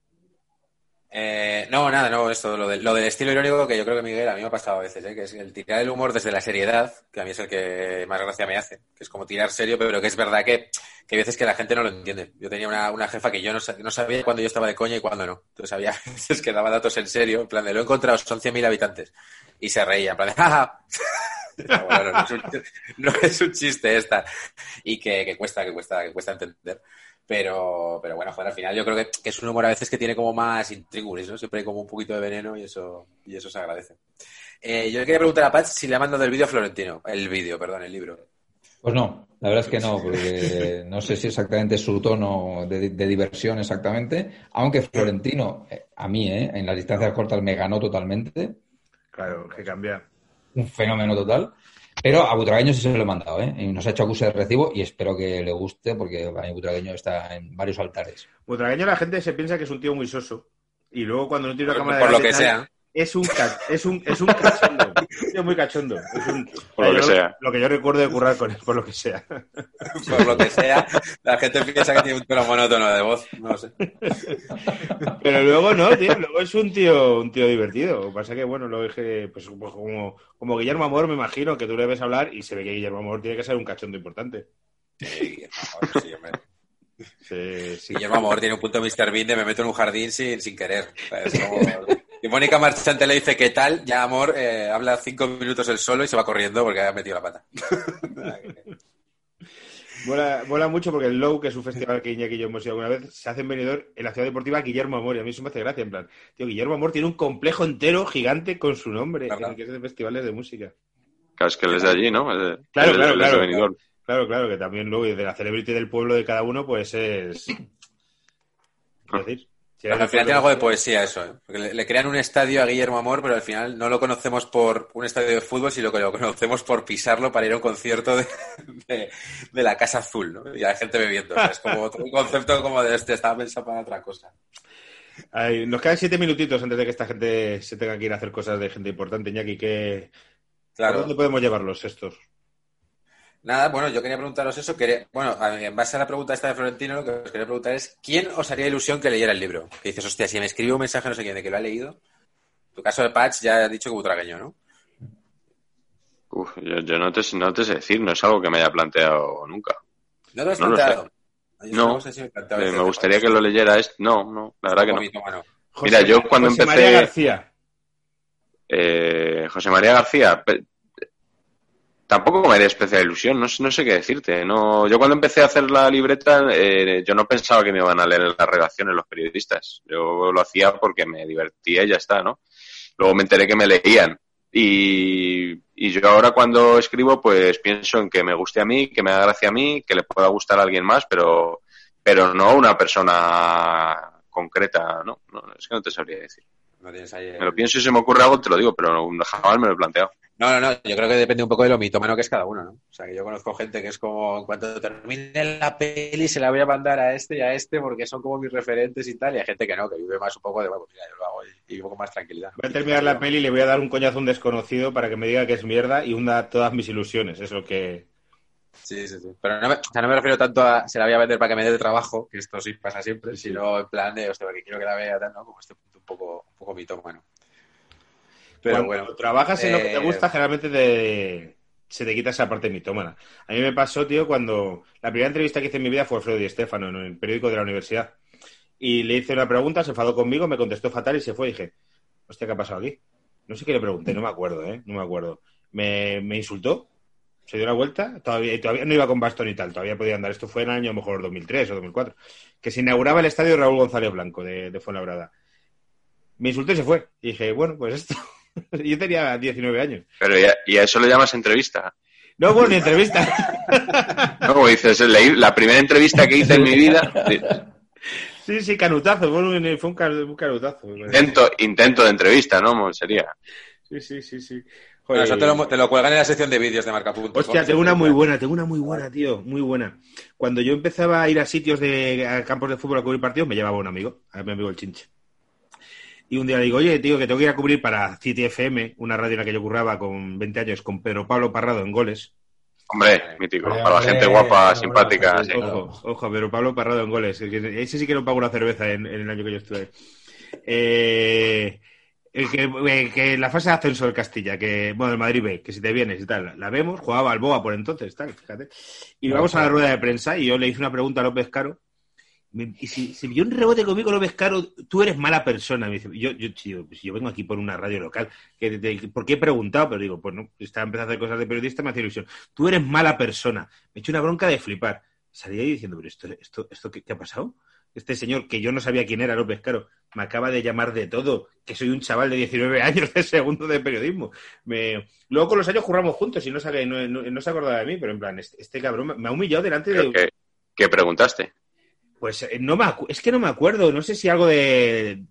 Eh, no, nada, no, esto, lo, de- lo del estilo irónico que yo creo que Miguel a mí me ha pasado a veces, ¿eh? que es el tirar el humor desde la seriedad, que a mí es el que más gracia me hace, que es como tirar serio, pero que es verdad que, que hay veces que la gente no lo entiende. Yo tenía una, una jefa que yo no, no sabía cuándo yo estaba de coña y cuándo no. Entonces había veces que daba datos en serio, en plan de lo he encontrado, son 100.000 habitantes. Y se reía, en plan de ¡jaja! No, es un, no es un chiste esta. Y que, que cuesta, que cuesta, que cuesta entender. Pero, pero bueno, joder, al final yo creo que, que es un humor a veces que tiene como más intríngulis, ¿no? Siempre hay como un poquito de veneno y eso, y eso se agradece. Eh, yo le quería preguntar a Patch si le ha mandado el vídeo a Florentino. El vídeo, perdón, el libro. Pues no, la verdad es que no, porque no sé si exactamente es su tono de, de diversión exactamente, aunque Florentino, eh, a mí, eh, en las distancias cortas me ganó totalmente, Claro, que cambia. un fenómeno total, pero a Butragueño sí se lo he mandado, ¿eh? y nos ha hecho acuse de recibo y espero que le guste porque a mí Butragueño está en varios altares. Butragueño la gente se piensa que es un tío muy soso. Y luego cuando no tiene una Por, cámara por lo delante que sea. Es un, es un, es un cachondo. Un tío muy cachondo. Es un- Por lo que yo- sea. Lo que yo recuerdo de currar con él, por lo que sea. Por lo que sea, la gente piensa que tiene un tono monótono de voz. No sé. Pero luego no, tío. Luego es un tío, un tío divertido. Lo que pasa que, bueno, lo dije, pues, pues como, como Guillermo Amor, me imagino que tú le ves hablar y se ve que Guillermo Amor tiene que ser un cachondo importante. Sí, Guillermo Amor, sí, hombre. Sí, sí. Guillermo Amor tiene un punto Mr. Bean de me meto en un jardín sin, sin querer. O sea, es como- Y Mónica Marchante le dice, ¿qué tal? Ya, amor, eh, habla cinco minutos el solo y se va corriendo porque ha metido la pata. Mola, mucho porque el Low, que es un festival que Iñaki y yo hemos ido alguna vez, se hace en venidor en la ciudad deportiva Guillermo Amor. Y a mí eso me hace gracia, en plan, tío, Guillermo Amor tiene un complejo entero gigante con su nombre, que es de festivales de música. Claro, es que él es de allí, ¿no? claro, claro, claro, claro, claro, que también luego de la celebrity del pueblo de cada uno, pues es... Ah. decir? Al final tiene algo de poesía eso, ¿eh? porque le, crean un estadio a Guillermo Amor, pero al final no lo conocemos por un estadio de fútbol, sino que lo conocemos por pisarlo para ir a un concierto de, la Casa Azul, ¿no? Y hay gente bebiendo. es como un concepto como de este, estaba pensado para otra cosa. nos quedan siete minutitos antes de que esta gente se tenga que ir a hacer cosas de gente importante, Iñaki. ¿qué... Claro. dónde podemos llevarlos estos? Nada, bueno, yo quería preguntaros eso. bueno, en base a la pregunta esta de Florentino, lo que os quería preguntar es: ¿quién os haría ilusión que leyera el libro? Que dices, hostia, si me escribe un mensaje no sé quién de que lo ha leído. En tu caso de Patch ya ha dicho que butragueño, ¿no? Uf, yo, no, te, no te sé decir, no es algo que me haya planteado nunca. ¿No te has planteado? No, me, me gustaría que lo leyera. Este. No, no, la verdad que no. Mira, yo cuando José empecé. María García. Eh, José María García, tampoco me haría especial ilusión, no, no, sé qué decirte. No, yo cuando empecé a hacer la libreta, eh, yo no pensaba que me iban a leer las redacciones los periodistas. Yo lo hacía porque me divertía y ya está, ¿no? Luego me enteré que me leían. Y, y yo ahora cuando escribo, pues pienso en que me guste a mí, que me haga gracia a mí, que le pueda gustar a alguien más, pero, pero no una persona concreta, ¿no? no es que no te sabría decir. Me lo pienso y se me ocurre algo, te lo digo, pero jamás me lo he planteado. No, no, no, yo creo que depende un poco de lo mitómano que es cada uno, ¿no? O sea, que yo conozco gente que es como, en cuanto termine la peli se la voy a mandar a este y a este porque son como mis referentes y tal, y hay gente que no, que vive más un poco de, bueno, pues yo lo hago y, un poco más tranquilidad. Voy a terminar la peli y le voy a dar un coñazo a un desconocido para que me diga que es mierda y hunda todas mis ilusiones, es lo que... Sí, sí, sí. Pero no me, o sea, no me refiero tanto a se la voy a vender para que me dé de trabajo, que esto sí pasa siempre, sino en plan de, hostia, porque quiero que la vea, ¿no? Como este punto un poco, un poco mitómano. Pero bueno. trabajas en lo que te gusta, eh, generalmente se te quita esa parte mitómana. A mí me pasó, tío, cuando la primera entrevista que hice en mi vida fue Alfredo Di Stefano en el periódico de la universidad. Y le hice una pregunta, se enfadó conmigo, me contestó fatal y se fue. Y dije, hostia, ¿qué ha pasado aquí? No sé qué le pregunté, no me acuerdo, ¿eh? No me acuerdo. Me, insultó, se dio la vuelta, todavía, todavía no iba con bastón y tal, todavía podía andar. Esto fue en el año a lo mejor 2003 o 2004, que se inauguraba el estadio Raúl González Blanco de, de Fuenlabrada. Me insultó y se fue. Y dije, bueno, pues esto. Yo tenía 19 años. Pero ¿y a eso le llamas entrevista? No, bueno, ni entrevista. no, como dices, la primera entrevista que hice en mi vida. Sí, sí, canutazo, fue un, canutazo. Intento, intento de entrevista, ¿no? Sería. Sí, sí, sí, sí. eso te lo, te lo, cuelgan en la sección de vídeos de marca punto. Hostia, tengo una muy buena, tengo una muy buena, tío, muy buena. Cuando yo empezaba a ir a sitios de campos de fútbol a cubrir partidos, me llevaba un amigo, a mi amigo el Chinche. Y un día le digo, oye, tío, que tengo que ir a cubrir para City FM, una radio en la que yo curraba con 20 años, con Pedro Pablo Parrado en goles. Hombre, mítico, para la gente guapa, simpática. Ojo, ojo, Pedro Pablo Parrado en goles. Ese sí que no pago una cerveza en, el año que yo estuve. Eh, el que, que, la fase de ascenso del Castilla, que, bueno, el Madrid B, que si te vienes y tal, la vemos, jugaba al Boa por entonces, tal, fíjate. Y vamos a la rueda de prensa y yo le hice una pregunta a López Caro y si, si yo un rebote conmigo lo ves caro, tú eres mala persona. Me dice, yo, yo, pues yo vengo aquí por una radio local. Que, ¿Por qué he preguntado? Pero digo, pues no, estaba empezando a hacer cosas de periodista, me hace ilusión. Tú eres mala persona. Me he hecho una bronca de flipar. Salí ahí diciendo, pero esto, esto, esto ¿qué, ha pasado? Este señor, que yo no sabía quién era López Caro, me acaba de llamar de todo, que soy un chaval de 19 años de segundo de periodismo. Me... Luego con los años juramos juntos y no, sabe, no, no, se acordaba de mí, pero en plan, este, este cabrón me ha humillado delante de... ¿Qué preguntaste? Pues eh, no me es que no me acuerdo, no sé si algo de...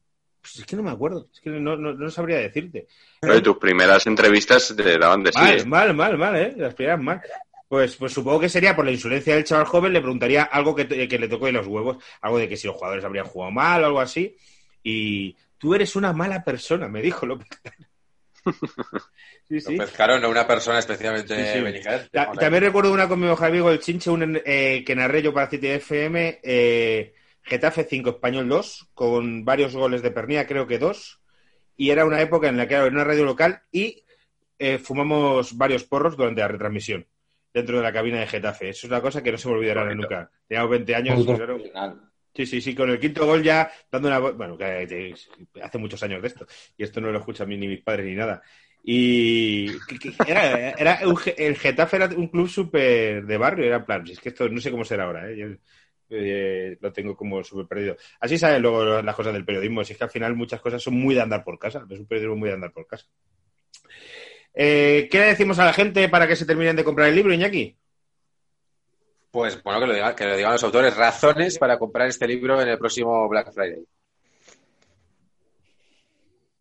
Pues es que no me acuerdo, es que no, no, sabría decirte. Pero tus primeras entrevistas te daban de mal, sí. Mal, mal, mal, ¿eh? Las primeras mal. Pues, pues supongo que sería por la insolencia del chaval joven, le preguntaría algo que, que le tocó de los huevos, algo de que si los jugadores habrían jugado mal o algo así. Y tú eres una mala persona, me dijo López. Sí, sí. no una persona especialmente También recuerdo una con mi mejor amigo, el Chinche, un, eh, que narré yo para City FM, eh, Getafe 5, Español 2, con varios goles de pernilla, creo que dos. Y era una época en la que era una radio local y eh, fumamos varios porros durante la retransmisión dentro de la cabina de Getafe. Eso es una cosa que no se me olvidará nunca. Teníamos 20 años. Sí, sí, sí, con el quinto gol ya dando una... Bueno, que hace muchos años de esto, y esto no lo escuchan ni mis padres ni nada. Y era, era el Getafe era un club súper de barrio, era plan, es que esto no sé cómo será ahora, ¿eh? Yo, eh, lo tengo como súper perdido. Así saben luego las cosas del periodismo, si es que al final muchas cosas son muy de andar por casa, es un periodismo muy de andar por casa. Eh, ¿Qué le decimos a la gente para que se terminen de comprar el libro, Iñaki? Pues bueno, que lo digan los autores. Razones para comprar este libro en el próximo Black Friday.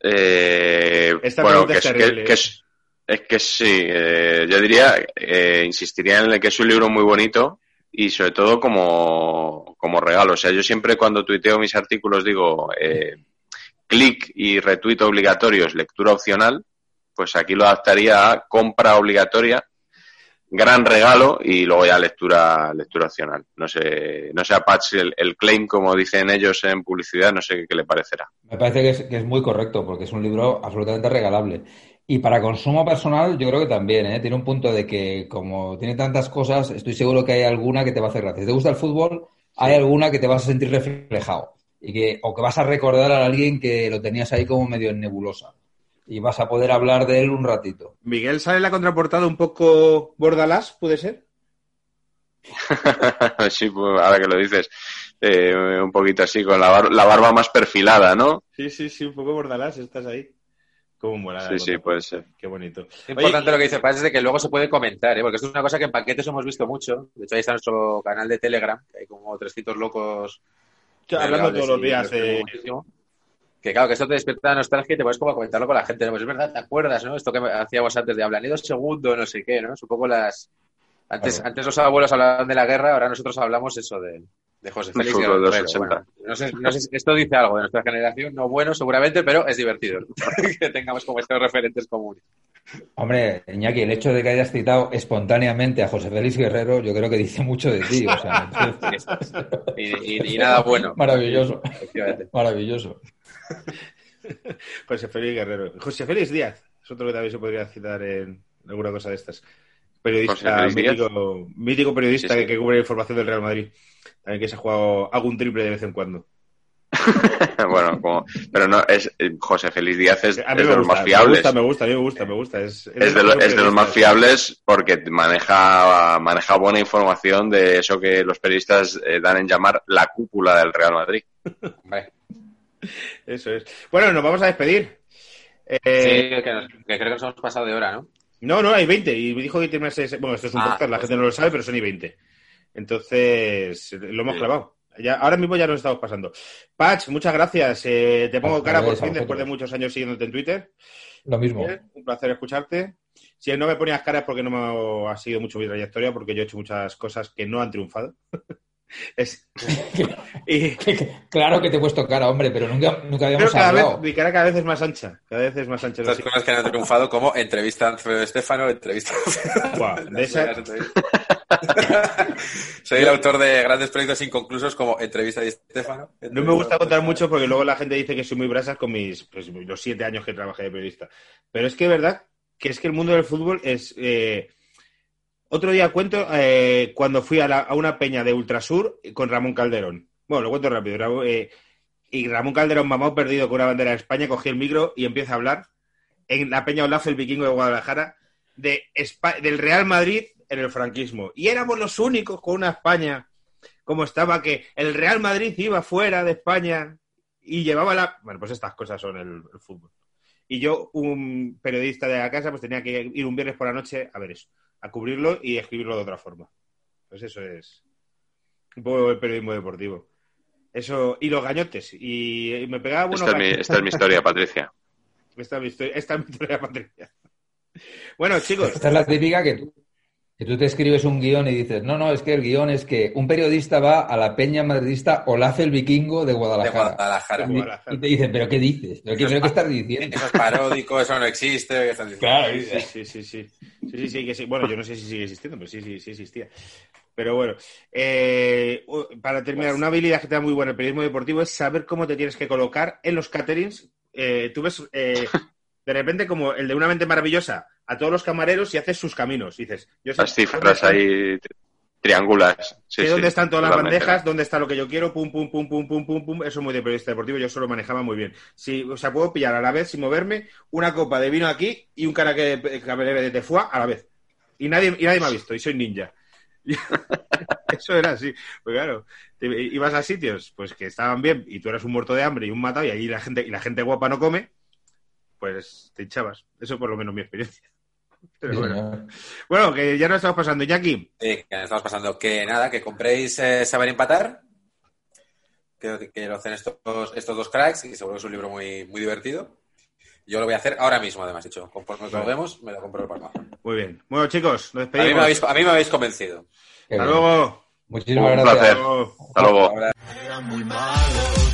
Eh, bueno, que es, que, es, es, que, sí, eh, yo diría, eh, insistiría en el que es un libro muy bonito y sobre todo como, como regalo. O sea, yo siempre cuando tuiteo mis artículos digo eh, clic y retuito obligatorios, lectura opcional, pues aquí lo adaptaría a compra obligatoria gran regalo y luego ya lectura lectura opcional. No sé, no sé a Patch el, claim, como dicen ellos en publicidad, no sé qué, le parecerá. Me parece que es, que es, muy correcto, porque es un libro absolutamente regalable. Y para consumo personal, yo creo que también, ¿eh? Tiene un punto de que, como tiene tantas cosas, estoy seguro que hay alguna que te va a hacer gracia. Si te gusta el fútbol, hay alguna que te vas a sentir reflejado. Y que, o que vas a recordar a alguien que lo tenías ahí como medio en nebulosa y vas a poder hablar de él un ratito. Miguel sale en la contraportada un poco bordalás, ¿puede ser? sí, pues, ahora que lo dices, eh, un poquito así, con la, barba más perfilada, ¿no? Sí, sí, sí, un poco bordalás, estás ahí. Como mola. Sí, sí, puede ser. Qué bonito. Es importante lo que dice Paz es de que luego se puede comentar, ¿eh? porque esto es una cosa que en paquetes hemos visto mucho. De hecho, ahí está nuestro canal de Telegram, que hay como 300 locos. hablando todos los días de que claro, que esto te despierta nostalgia y te puedes como comentarlo con la gente, ¿no? Pues es verdad, ¿te acuerdas, no? Esto que hacíamos antes de hablar, ni dos segundos, no sé qué, ¿no? Es un poco las... Antes, antes los abuelos hablaban de la guerra, ahora nosotros hablamos eso de, de José Félix. De bueno, no, sé, no sé, esto dice algo de nuestra generación, no bueno seguramente, pero es divertido que tengamos como estos referentes comunes. Hombre, Iñaki, el hecho de que hayas citado espontáneamente a José Félix Guerrero, yo creo que dice mucho de ti. O sea, y, y, nada bueno. Maravilloso. Maravilloso. José Félix Guerrero. José Félix Díaz es otro que también se podría citar en alguna cosa de estas. Periodista, mítico, mítico, periodista Que, cubre información del Real Madrid. También que se ha jugado algún triple de vez en cuando. bueno, como, pero no, es José Félix Díaz es, de los más fiables. Me gusta, me gusta, me gusta, Es, de, los más fiables porque maneja, maneja buena información de eso que los periodistas eh, dan en llamar la cúpula del Real Madrid. Eso es. Bueno, nos vamos a despedir. Eh, sí, que, creo que nos hemos pasado de hora, ¿no? No, no, hay 20. Y me dijo que tiene Bueno, esto es un ah, podcast, la gente no lo sabe, pero son y 20. Entonces, lo hemos clavado. Ya, ahora mismo ya nos estamos pasando. Patch, muchas gracias. Eh, te pongo cara por fin después de muchos años siguiéndote en Twitter. Lo mismo. un placer escucharte. Si no me ponías caras porque no me ha seguido mucho mi trayectoria, porque yo he hecho muchas cosas que no han triunfado. claro que te he puesto cara, hombre, pero nunca, nunca habíamos cada hablado. Vez, mi cara cada vez es más ancha. Cada vez es más ancha. Las cosas que han triunfado como entrevista a Alfredo Estefano, entrevista Soy el autor de grandes proyectos inconclusos como entrevista de Estefano. No me gusta contar mucho porque luego la gente dice que soy muy brasas con mis pues, los siete años que trabajé de periodista. Pero es que es verdad que es que el mundo del fútbol es... Eh, otro día cuento eh, cuando fui a, una peña de Ultrasur con Ramón Calderón. Bueno, lo cuento rápido. Eh, y Ramón Calderón, mamá perdido con una bandera de España, cogí el micro y empieza a hablar en la peña Olaf, el vikingo de Guadalajara, de del Real Madrid en el franquismo. Y éramos los únicos con una España como estaba, que el Real Madrid iba fuera de España y llevaba la... Bueno, pues estas cosas son el, el fútbol. Y yo, un periodista de la casa, pues tenía que ir un viernes por la noche a ver eso a cubrirlo y escribirlo de otra forma. Pues eso es un poco el periodismo deportivo. Eso, y los gañotes. Y, me pegaba bueno. Esta, es mi, historia, Patricia. Esta es mi historia, esta es mi historia, Patricia. Bueno, chicos. Esta es la típica que tú, que tú te escribes un guion y dices, no, no, es que el guion es que un periodista va a la peña madridista Olaf el Vikingo de Guadalajara. De Guadalajara. Y, te dicen, ¿pero qué dices? ¿Pero qué, que estás diciendo? Eso es paródico, eso no existe. Claro, sí, sí, sí, sí. Sí, sí, que sí. Bueno, yo no sé si sigue existiendo, pero sí, sí, sí existía. Pero bueno, eh, para terminar, pues una habilidad que te da muy buena el periodismo deportivo es saber cómo te tienes que colocar en los caterings. Eh, tú ves eh, de repente como el de una mente maravillosa a todos los camareros y haces sus caminos. dices, Las cifras ahí. triangulas. Sí, sé sí, dónde están todas las bandejas, dónde está lo que yo quiero, pum, pum, pum, pum, pum, pum, pum. Eso es muy de periodista deportivo, yo solo manejaba muy bien. Si, o sea, puedo pillar a la vez, sin moverme, una copa de vino aquí y un caraque de cabernet de tefuá a la vez. Y nadie, y nadie me ha visto, y soy ninja. Eso era así. Pues claro, te- ibas a sitios pues que estaban bien y tú eras un muerto de hambre y un matado y ahí la gente, y la gente guapa no come, pues te hinchabas. Eso por lo menos mi experiencia. Pero bueno. Bueno, que ya nos estamos pasando. Iñaki, Sí, que estamos pasando. Que nada, que compréis eh, Saber Empatar. Que, que lo hacen estos, estos dos cracks y seguro que es un libro muy, muy divertido. Yo lo voy a hacer ahora mismo, además, dicho. Conforme lo vemos, me lo compro el palma. muy bien. Bueno, chicos, nos A mí, despedimos. me habéis, a mí me habéis convencido. Qué Hasta bien. luego. Muchísimas Un gracias. placer. Hasta luego. Hasta luego. Muy malos.